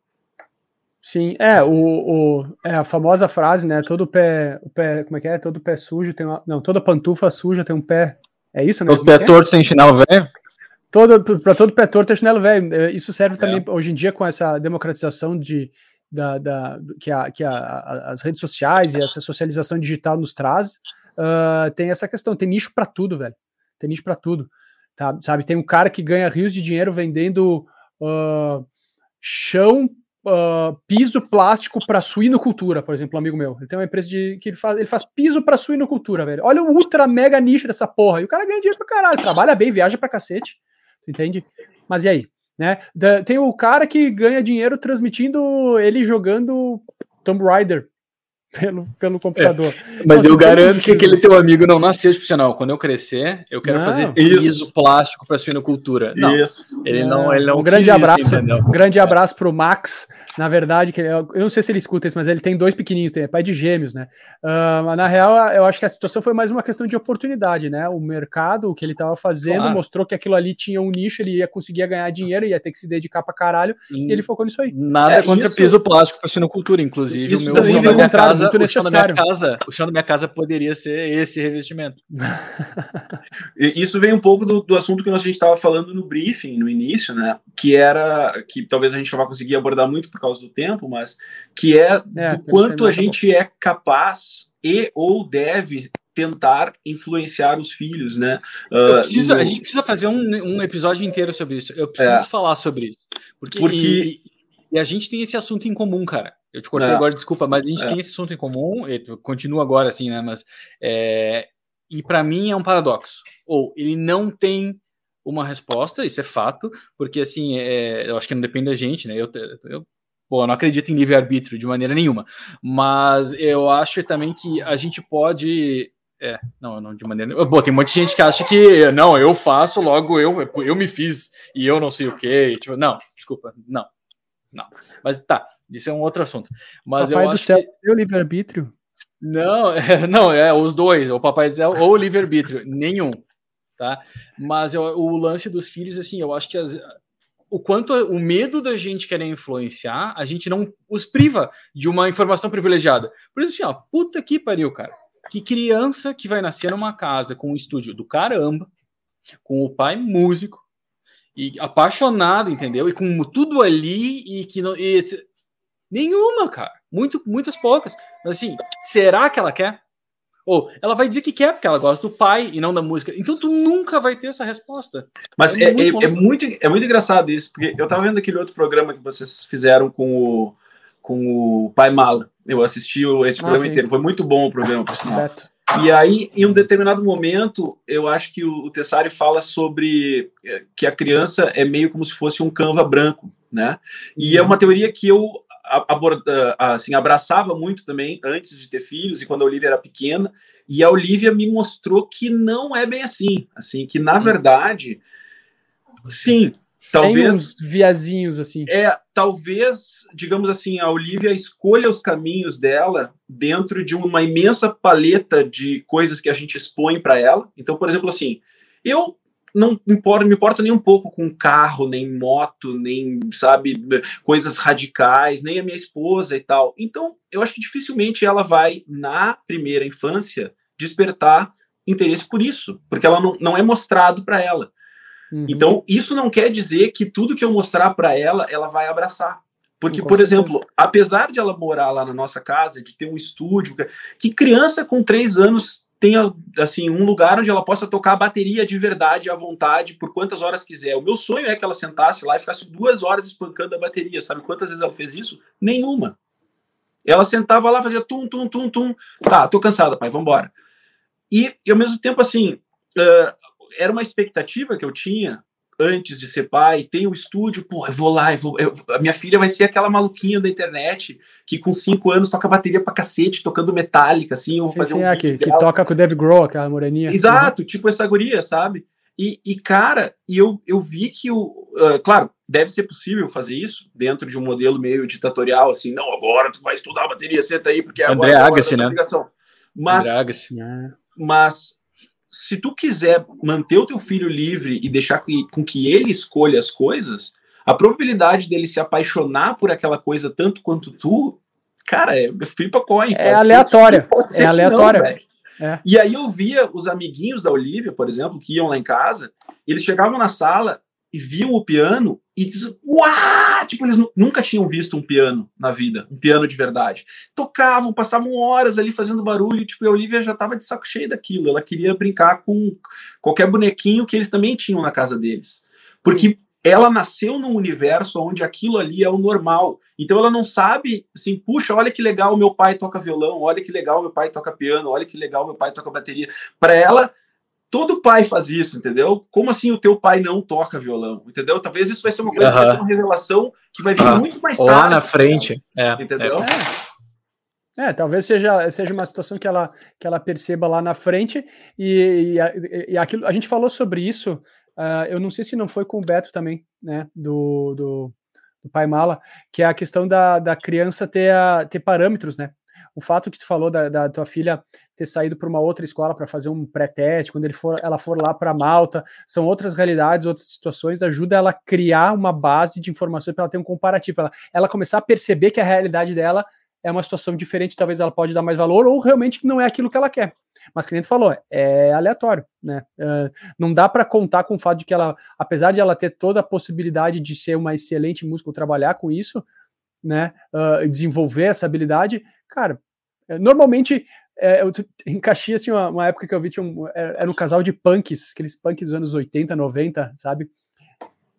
Sim, é, o, o, é a famosa frase, né? Todo pé, o pé, como é que é? Todo pé sujo tem uma, não, toda pantufa suja tem um pé é isso, né? Todo pé é? torto tem chinelo velho? Todo, para todo pé torto tem chinelo velho. É, isso serve é. também hoje em dia com essa democratização de, da, da, que, a, que a, as redes sociais e essa socialização digital nos traz. Uh, tem essa questão, tem nicho para tudo, velho. Tem nicho para tudo. Tá, sabe? Tem um cara que ganha rios de dinheiro vendendo uh, chão uh, piso plástico para suinocultura, por exemplo, um amigo meu. Ele tem uma empresa de que ele faz, ele faz piso para suinocultura, velho. Olha o ultra mega nicho dessa porra. E o cara ganha dinheiro pra caralho, trabalha bem, viaja pra cacete. Entende? Mas e aí? Né? tem o cara que ganha dinheiro transmitindo ele jogando Tomb Raider pelo, pelo computador. É, mas Nossa, eu garanto que aquele teu amigo não nasceu de profissional. Quando eu crescer, eu quero não, fazer piso plástico para suinocultura. Não, isso. Ele não, ele não. Um grande abraço, isso, um grande abraço pro Max. Na verdade, que ele, eu não sei se ele escuta isso, mas ele tem dois pequenininhos, tem, é pai de gêmeos, né? Uh, mas na real, eu acho que a situação foi mais uma questão de oportunidade, né? O mercado, o que ele estava fazendo, claro. mostrou que aquilo ali tinha um nicho, ele ia conseguir ganhar dinheiro, ia ter que se dedicar para caralho, e ele focou nisso aí. Nada é, contra isso, piso plástico para suinocultura, inclusive isso o meu também veio casa, muito o chão da minha casa, o chão da minha casa poderia ser esse revestimento. isso vem um pouco do, do assunto que a gente estava falando no briefing, no início, né? Que era que talvez a gente não vá conseguir abordar muito por causa do tempo, mas que é, é do quanto a gente é capaz e ou deve tentar influenciar os filhos, né? Uh, preciso, no... A gente precisa fazer um, um, episódio inteiro sobre isso. Eu preciso é. falar sobre isso. Porque, porque... E, e, a gente tem esse assunto em comum, cara. Eu te cortei é. agora, desculpa, mas a gente é. tem esse assunto em comum, continua agora assim, né? Mas é, e para mim é um paradoxo. Ou ele não tem uma resposta, isso é fato, porque assim, é, eu acho que não depende da gente, né? Eu, eu, bom, eu não acredito em livre-arbítrio de maneira nenhuma, mas eu acho também que a gente pode. É, não, não de maneira. Bom, tem um monte de gente que acha que não, eu faço, logo eu, eu me fiz e eu não sei o que. Tipo, não, desculpa, não, não. Mas tá, isso é um outro assunto. Mas Papai eu do acho céu, que... livre-arbítrio? Não, é, não, é os dois, o Papai do Céu ou o livre-arbítrio, nenhum tá? Mas eu, o lance dos filhos, assim, eu acho que as, o quanto o medo da gente querer influenciar, a gente não os priva de uma informação privilegiada. Por isso, assim, ó, puta que pariu, cara. Que criança que vai nascer numa casa com um estúdio do caramba, com o pai músico, e apaixonado, entendeu? E com tudo ali e que não. E, nenhuma, cara. Muito, muitas poucas. Mas assim, será que ela quer? Ou ela vai dizer que quer, porque ela gosta do pai e não da música. Então tu nunca vai ter essa resposta. Mas é, é, muito, é, é muito, é muito engraçado isso, porque eu tava vendo aquele outro programa que vocês fizeram com o, com o Pai Mala. Eu assisti esse programa okay. inteiro. Foi muito bom o programa, por sinal. E aí, em um determinado momento, eu acho que o, o Tessari fala sobre é, que a criança é meio como se fosse um canva branco, né? E é uhum. uma teoria que eu aborda, assim, abraçava muito também antes de ter filhos e quando a Olivia era pequena. E a Olivia me mostrou que não é bem assim, assim, que na verdade, sim, talvez Tem uns viazinhos assim. É, talvez, digamos assim, a Olivia escolha os caminhos dela dentro de uma imensa paleta de coisas que a gente expõe para ela. Então, por exemplo, assim, eu não importa, me importa nem um pouco com carro, nem moto, nem, sabe, coisas radicais, nem a minha esposa e tal. Então, eu acho que dificilmente ela vai, na primeira infância, despertar interesse por isso, porque ela não, não é mostrado para ela. Uhum. Então, isso não quer dizer que tudo que eu mostrar para ela, ela vai abraçar. Porque, por exemplo, apesar de ela morar lá na nossa casa, de ter um estúdio, que criança com três anos tenha assim um lugar onde ela possa tocar a bateria de verdade à vontade por quantas horas quiser. O meu sonho é que ela sentasse lá e ficasse duas horas espancando a bateria. Sabe quantas vezes ela fez isso? Nenhuma. Ela sentava lá, fazia tum, tum, tum, tum. Tá, tô cansada, pai, vambora. E, e ao mesmo tempo, assim, uh, era uma expectativa que eu tinha antes de ser pai, tem o estúdio, pô, eu vou lá, eu vou, eu, a minha filha vai ser aquela maluquinha da internet que com cinco anos toca bateria pra cacete, tocando metálica, assim, eu vou sim, fazer sim, um é, que, que, toca com o Dave Grohl, aquela moreninha. Exato, uhum. tipo essa guria, sabe? E, e, cara, e eu, eu vi que o. Uh, claro, deve ser possível fazer isso dentro de um modelo meio ditatorial, assim, não, agora tu vai estudar a bateria, senta aí, porque André agora Agassi, né? Mas, André Agassi. mas se tu quiser manter o teu filho livre e deixar com que ele escolha as coisas, a probabilidade dele se apaixonar por aquela coisa tanto quanto tu, cara, é flipa coin. É aleatória. é aleatória. É. E aí eu via os amiguinhos da Olivia, por exemplo, que iam lá em casa, eles chegavam na sala e viam o piano e diziam, uau! Tipo, eles nunca tinham visto um piano na vida, um piano de verdade. Tocavam, passavam horas ali fazendo barulho, tipo, e a Olivia já estava de saco cheio daquilo. Ela queria brincar com qualquer bonequinho que eles também tinham na casa deles. Porque Sim. ela nasceu num universo onde aquilo ali é o normal. Então ela não sabe, assim, puxa, olha que legal meu pai toca violão, olha que legal meu pai toca piano, olha que legal meu pai toca bateria. Para ela, Todo pai faz isso, entendeu? Como assim o teu pai não toca violão, entendeu? Talvez isso vai ser uma coisa, vai ser uma revelação que vai vir muito mais tarde. Lá na frente, é, entendeu? É. é. talvez seja, seja uma situação que ela, que ela perceba lá na frente e, e, e aquilo, a gente falou sobre isso, uh, eu não sei se não foi com o Beto também, né, do, do, do Pai Mala, que é a questão da, da criança ter, a, ter parâmetros, né, o fato que tu falou da, da tua filha ter saído para uma outra escola para fazer um pré-teste, quando ele for, ela for lá para Malta, são outras realidades, outras situações, ajuda ela a criar uma base de informações para ela ter um comparativo, ela, ela começar a perceber que a realidade dela é uma situação diferente, talvez ela pode dar mais valor, ou realmente não é aquilo que ela quer. Mas que nem tu falou, é aleatório, né? Uh, não dá para contar com o fato de que ela, apesar de ela ter toda a possibilidade de ser uma excelente música trabalhar com isso, né? Uh, desenvolver essa habilidade, cara, normalmente, é, eu, em Caxias tinha uma, uma, época que eu vi, tinha um, era, era um casal de punks, aqueles punks dos anos 80, 90, sabe?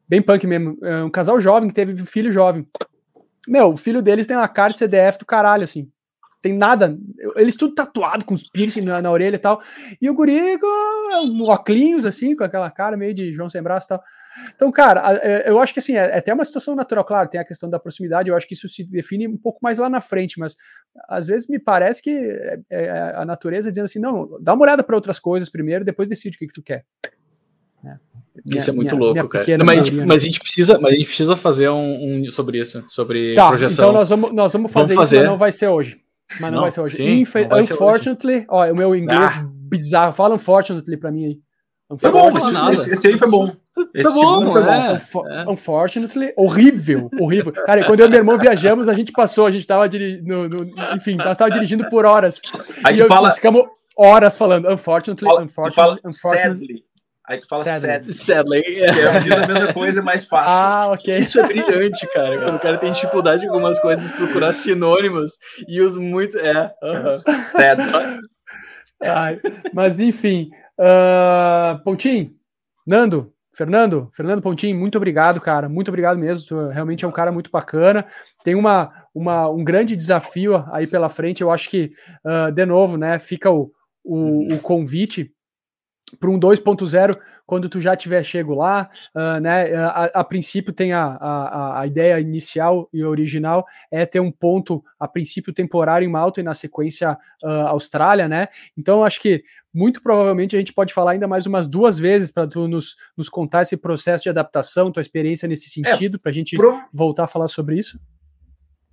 Bem punk mesmo. É um casal jovem que teve filho jovem. Meu, o filho deles tem uma cara de CDF do caralho, assim tem nada. Eles tudo tatuado, com os piercing na, na, orelha e tal. E o guri com um óculos, assim, com aquela cara meio de João sem braço e tal. Então, cara, é, eu acho que assim, é, é até uma situação natural, claro, tem a questão da proximidade, eu acho que isso se define um pouco mais lá na frente, mas às vezes me parece que é, é a natureza dizendo assim, não, dá uma olhada para outras coisas primeiro, depois decide o que, que tu quer. É. Minha, isso é muito minha, louco, minha cara. Não, mas, a gente, mas, a gente, precisa, mas a gente precisa fazer um, um sobre isso, sobre tá, projeção. Então nós vamos, nós vamos fazer, vamos fazer. isso, mas não vai ser hoje. Mas não, não vai ser hoje. Sim, vai unfortunately, ser hoje. ó, o meu inglês ah. bizarro. Fala unfortunately pra mim aí. Foi bom, esse, esse, aí foi bom. Esse foi bom, foi é, bom. É. Unfortunately, horrível, horrível. Cara, quando eu e meu irmão viajamos, a gente passou, a gente tava dirigindo, enfim, nós tava dirigindo por horas. Aí e eu, fala... nós ficamos horas falando, unfortunately, fala, unfortunately, fala unfortunately. Sadly. Aí tu fala sadly. Sadly. Que é, diz a mesma coisa, mais fácil. Ah, ok. Isso é brilhante, cara. Quando o cara tem dificuldade em algumas coisas, procurar sinônimos e os muito. É. Uh -huh. Sadly. Ai, mas enfim. Uh, Pontinho, Nando, Fernando, Fernando Pontinho, muito obrigado, cara. Muito obrigado mesmo. Tu realmente é um cara muito bacana. Tem uma, uma, um grande desafio aí pela frente. Eu acho que, uh, de novo, né, fica o, o, o convite para um 2.0 quando tu já tiver chego lá, uh, né? A, a, princípio tem a, a, a ideia inicial e original é ter um ponto a princípio temporário em Malta e na sequência uh, Austrália, né? Então acho que muito provavelmente a gente pode falar ainda mais umas duas vezes para tu nos, nos contar esse processo de adaptação, tua experiência nesse é, sentido, é, para a gente voltar a falar sobre isso.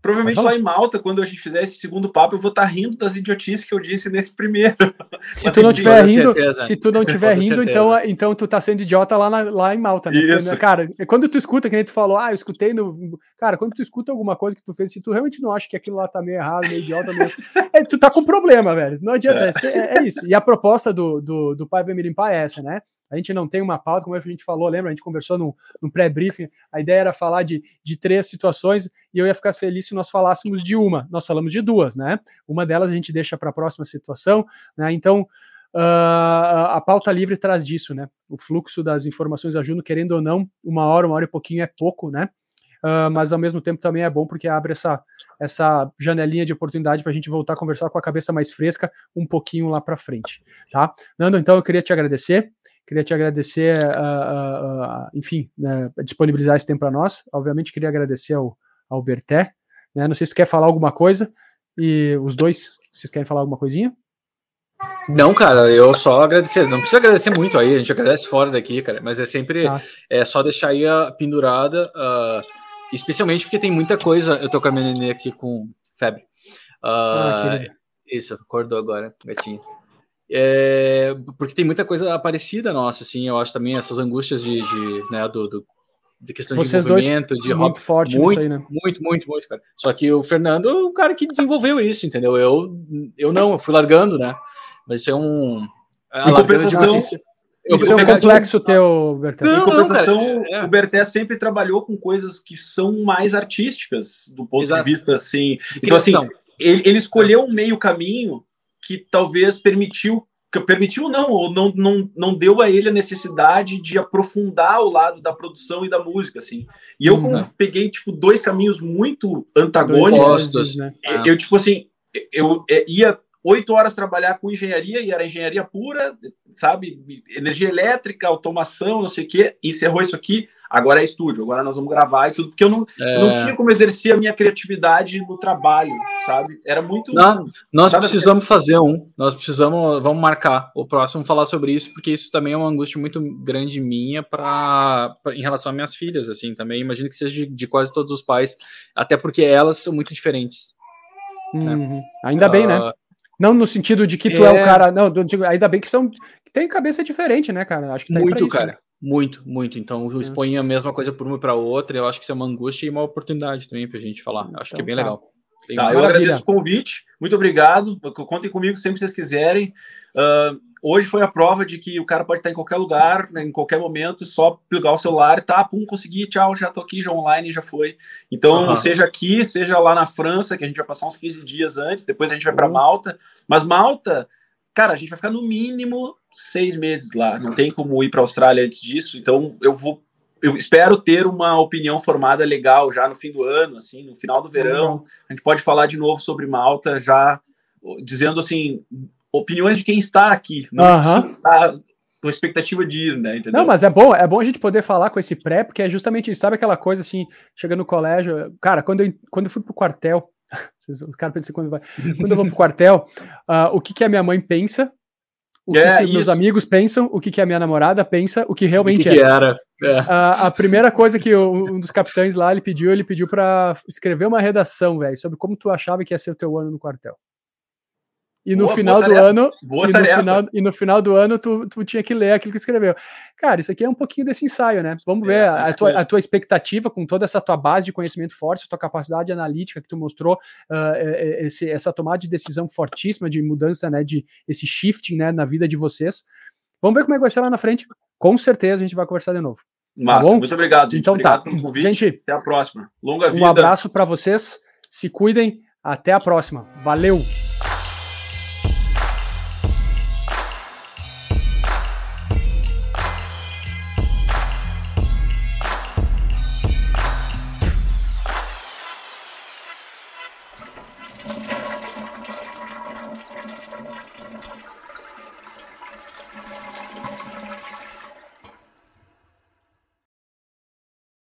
Provavelmente lá em Malta, quando a gente fizer esse segundo papo, eu vou estar tá rindo das idiotices que eu disse nesse primeiro. Se tu não estiver rindo, se tu não estiver rindo, então, então tu tá sendo idiota lá, na, lá em Malta, né? Isso. Cara, quando tu escuta, que nem tu falou, ah, eu escutei no. Cara, quando tu escuta alguma coisa que tu fez, se tu realmente não acha que aquilo lá tá meio errado, meio idiota, meio... é, tu tá com problema, velho. Não adianta, é, é, é isso. E a proposta do, do, do Pai Vem Me Limpar é essa, né? A gente não tem uma pauta, como a gente falou, lembra? A gente conversou no, no pré-briefing. A ideia era falar de, de três situações e eu ia ficar feliz se nós falássemos de uma. Nós falamos de duas, né? Uma delas a gente deixa para a próxima situação, né? Então, uh, a pauta livre traz disso, né? O fluxo das informações da Juno, querendo ou não, uma hora, uma hora e pouquinho é pouco, né? Uh, mas ao mesmo tempo também é bom porque abre essa, essa janelinha de oportunidade para a gente voltar a conversar com a cabeça mais fresca um pouquinho lá para frente, tá? Nando, então eu queria te agradecer. Queria te agradecer, uh, uh, uh, enfim, né, disponibilizar esse tempo para nós. Obviamente, queria agradecer ao, ao Berté. Né? Não sei se tu quer falar alguma coisa. E os dois, vocês querem falar alguma coisinha? Não, cara, eu só agradecer. Não precisa agradecer muito aí, a gente agradece fora daqui, cara. Mas é sempre tá. é só deixar aí a pendurada, uh, especialmente porque tem muita coisa. Eu tô com a minha nenê aqui com febre. Uh, ah, isso, acordou agora, gatinho. É, porque tem muita coisa parecida nossa, assim, eu acho também essas angústias de, de né, do, do, de questão Vocês de movimento, de muito forte muito, aí, né? muito, muito, muito, cara. Só que o Fernando é o cara que desenvolveu isso, entendeu? Eu, eu não, eu fui largando, né? Mas isso é um. A eu, isso é um complexo teu, Berté. Não, em compensação, não, é, é. o Berté sempre trabalhou com coisas que são mais artísticas, do ponto Exato. de vista assim. Então, assim, ele, ele escolheu um meio caminho que talvez permitiu permitiu não, ou não, não, não deu a ele a necessidade de aprofundar o lado da produção e da música, assim. E eu uhum. peguei, tipo, dois caminhos muito antagônicos, né? eu, eu, tipo assim, eu, eu ia oito horas trabalhar com engenharia, e era engenharia pura, sabe, energia elétrica, automação, não sei o quê, encerrou isso aqui, agora é estúdio, agora nós vamos gravar e tudo, porque eu não, é... eu não tinha como exercer a minha criatividade no trabalho, sabe? Era muito. Não, nós sabe? precisamos fazer um, nós precisamos, vamos marcar o próximo falar sobre isso, porque isso também é uma angústia muito grande minha para em relação às minhas filhas, assim, também. Imagino que seja de, de, quase todos os pais, até porque elas são muito diferentes. Né? Uhum. Né? Ainda uh, bem, né? Ah, não no sentido de que tu é, é o cara. Não, digo, ainda bem que são. Tem cabeça diferente, né, cara? Acho que tá Muito, cara. Né? Muito, muito. Então, eu é. expõe a mesma coisa por uma e para outra. Eu acho que isso é uma angústia e uma oportunidade também para a gente falar. Acho que é então bem tá. legal. Bem tá, eu agradeço o convite. Muito obrigado. Contem comigo sempre que vocês quiserem. Uh, hoje foi a prova de que o cara pode estar em qualquer lugar, né, em qualquer momento, só pegar o celular, tá, pum, consegui, tchau, já tô aqui, já online, já foi. Então, uhum. seja aqui, seja lá na França, que a gente vai passar uns 15 dias antes, depois a gente vai para Malta. Mas Malta, cara, a gente vai ficar no mínimo seis meses lá. Não tem como ir para a Austrália antes disso. Então, eu vou. Eu espero ter uma opinião formada legal já no fim do ano, assim, no final do verão. A gente pode falar de novo sobre Malta, já dizendo assim, opiniões de quem está aqui, não uhum. quem está com expectativa de ir, né? Entendeu? Não, mas é bom, é bom a gente poder falar com esse pré, porque é justamente isso, sabe aquela coisa assim, chega no colégio, cara, quando eu, quando eu fui pro quartel, os caras pensam quando vai, quando eu vou pro quartel, uh, o que que a minha mãe pensa, o é, que, que meus amigos pensam, o que, que a minha namorada pensa, o que realmente o que é. Que era. É. A, a, primeira coisa que o, um dos capitães lá ele pediu, ele pediu para escrever uma redação, velho, sobre como tu achava que ia ser o teu ano no quartel. E no boa, final boa do ano. Boa e, no final, e no final do ano, tu, tu tinha que ler aquilo que escreveu. Cara, isso aqui é um pouquinho desse ensaio, né? Vamos é, ver a, a, tua, a, tua, expectativa com toda essa tua base de conhecimento forte, a tua capacidade analítica que tu mostrou, uh, esse, essa tomada de decisão fortíssima de mudança, né? De esse shifting né, na vida de vocês. Vamos ver como é que vai ser lá na frente. Com certeza a gente vai conversar de novo. Tá Massa, tá muito obrigado, gente. Então obrigado tá. Gente, até a próxima. Longa vida. Um abraço para vocês. Se cuidem. Até a próxima. Valeu!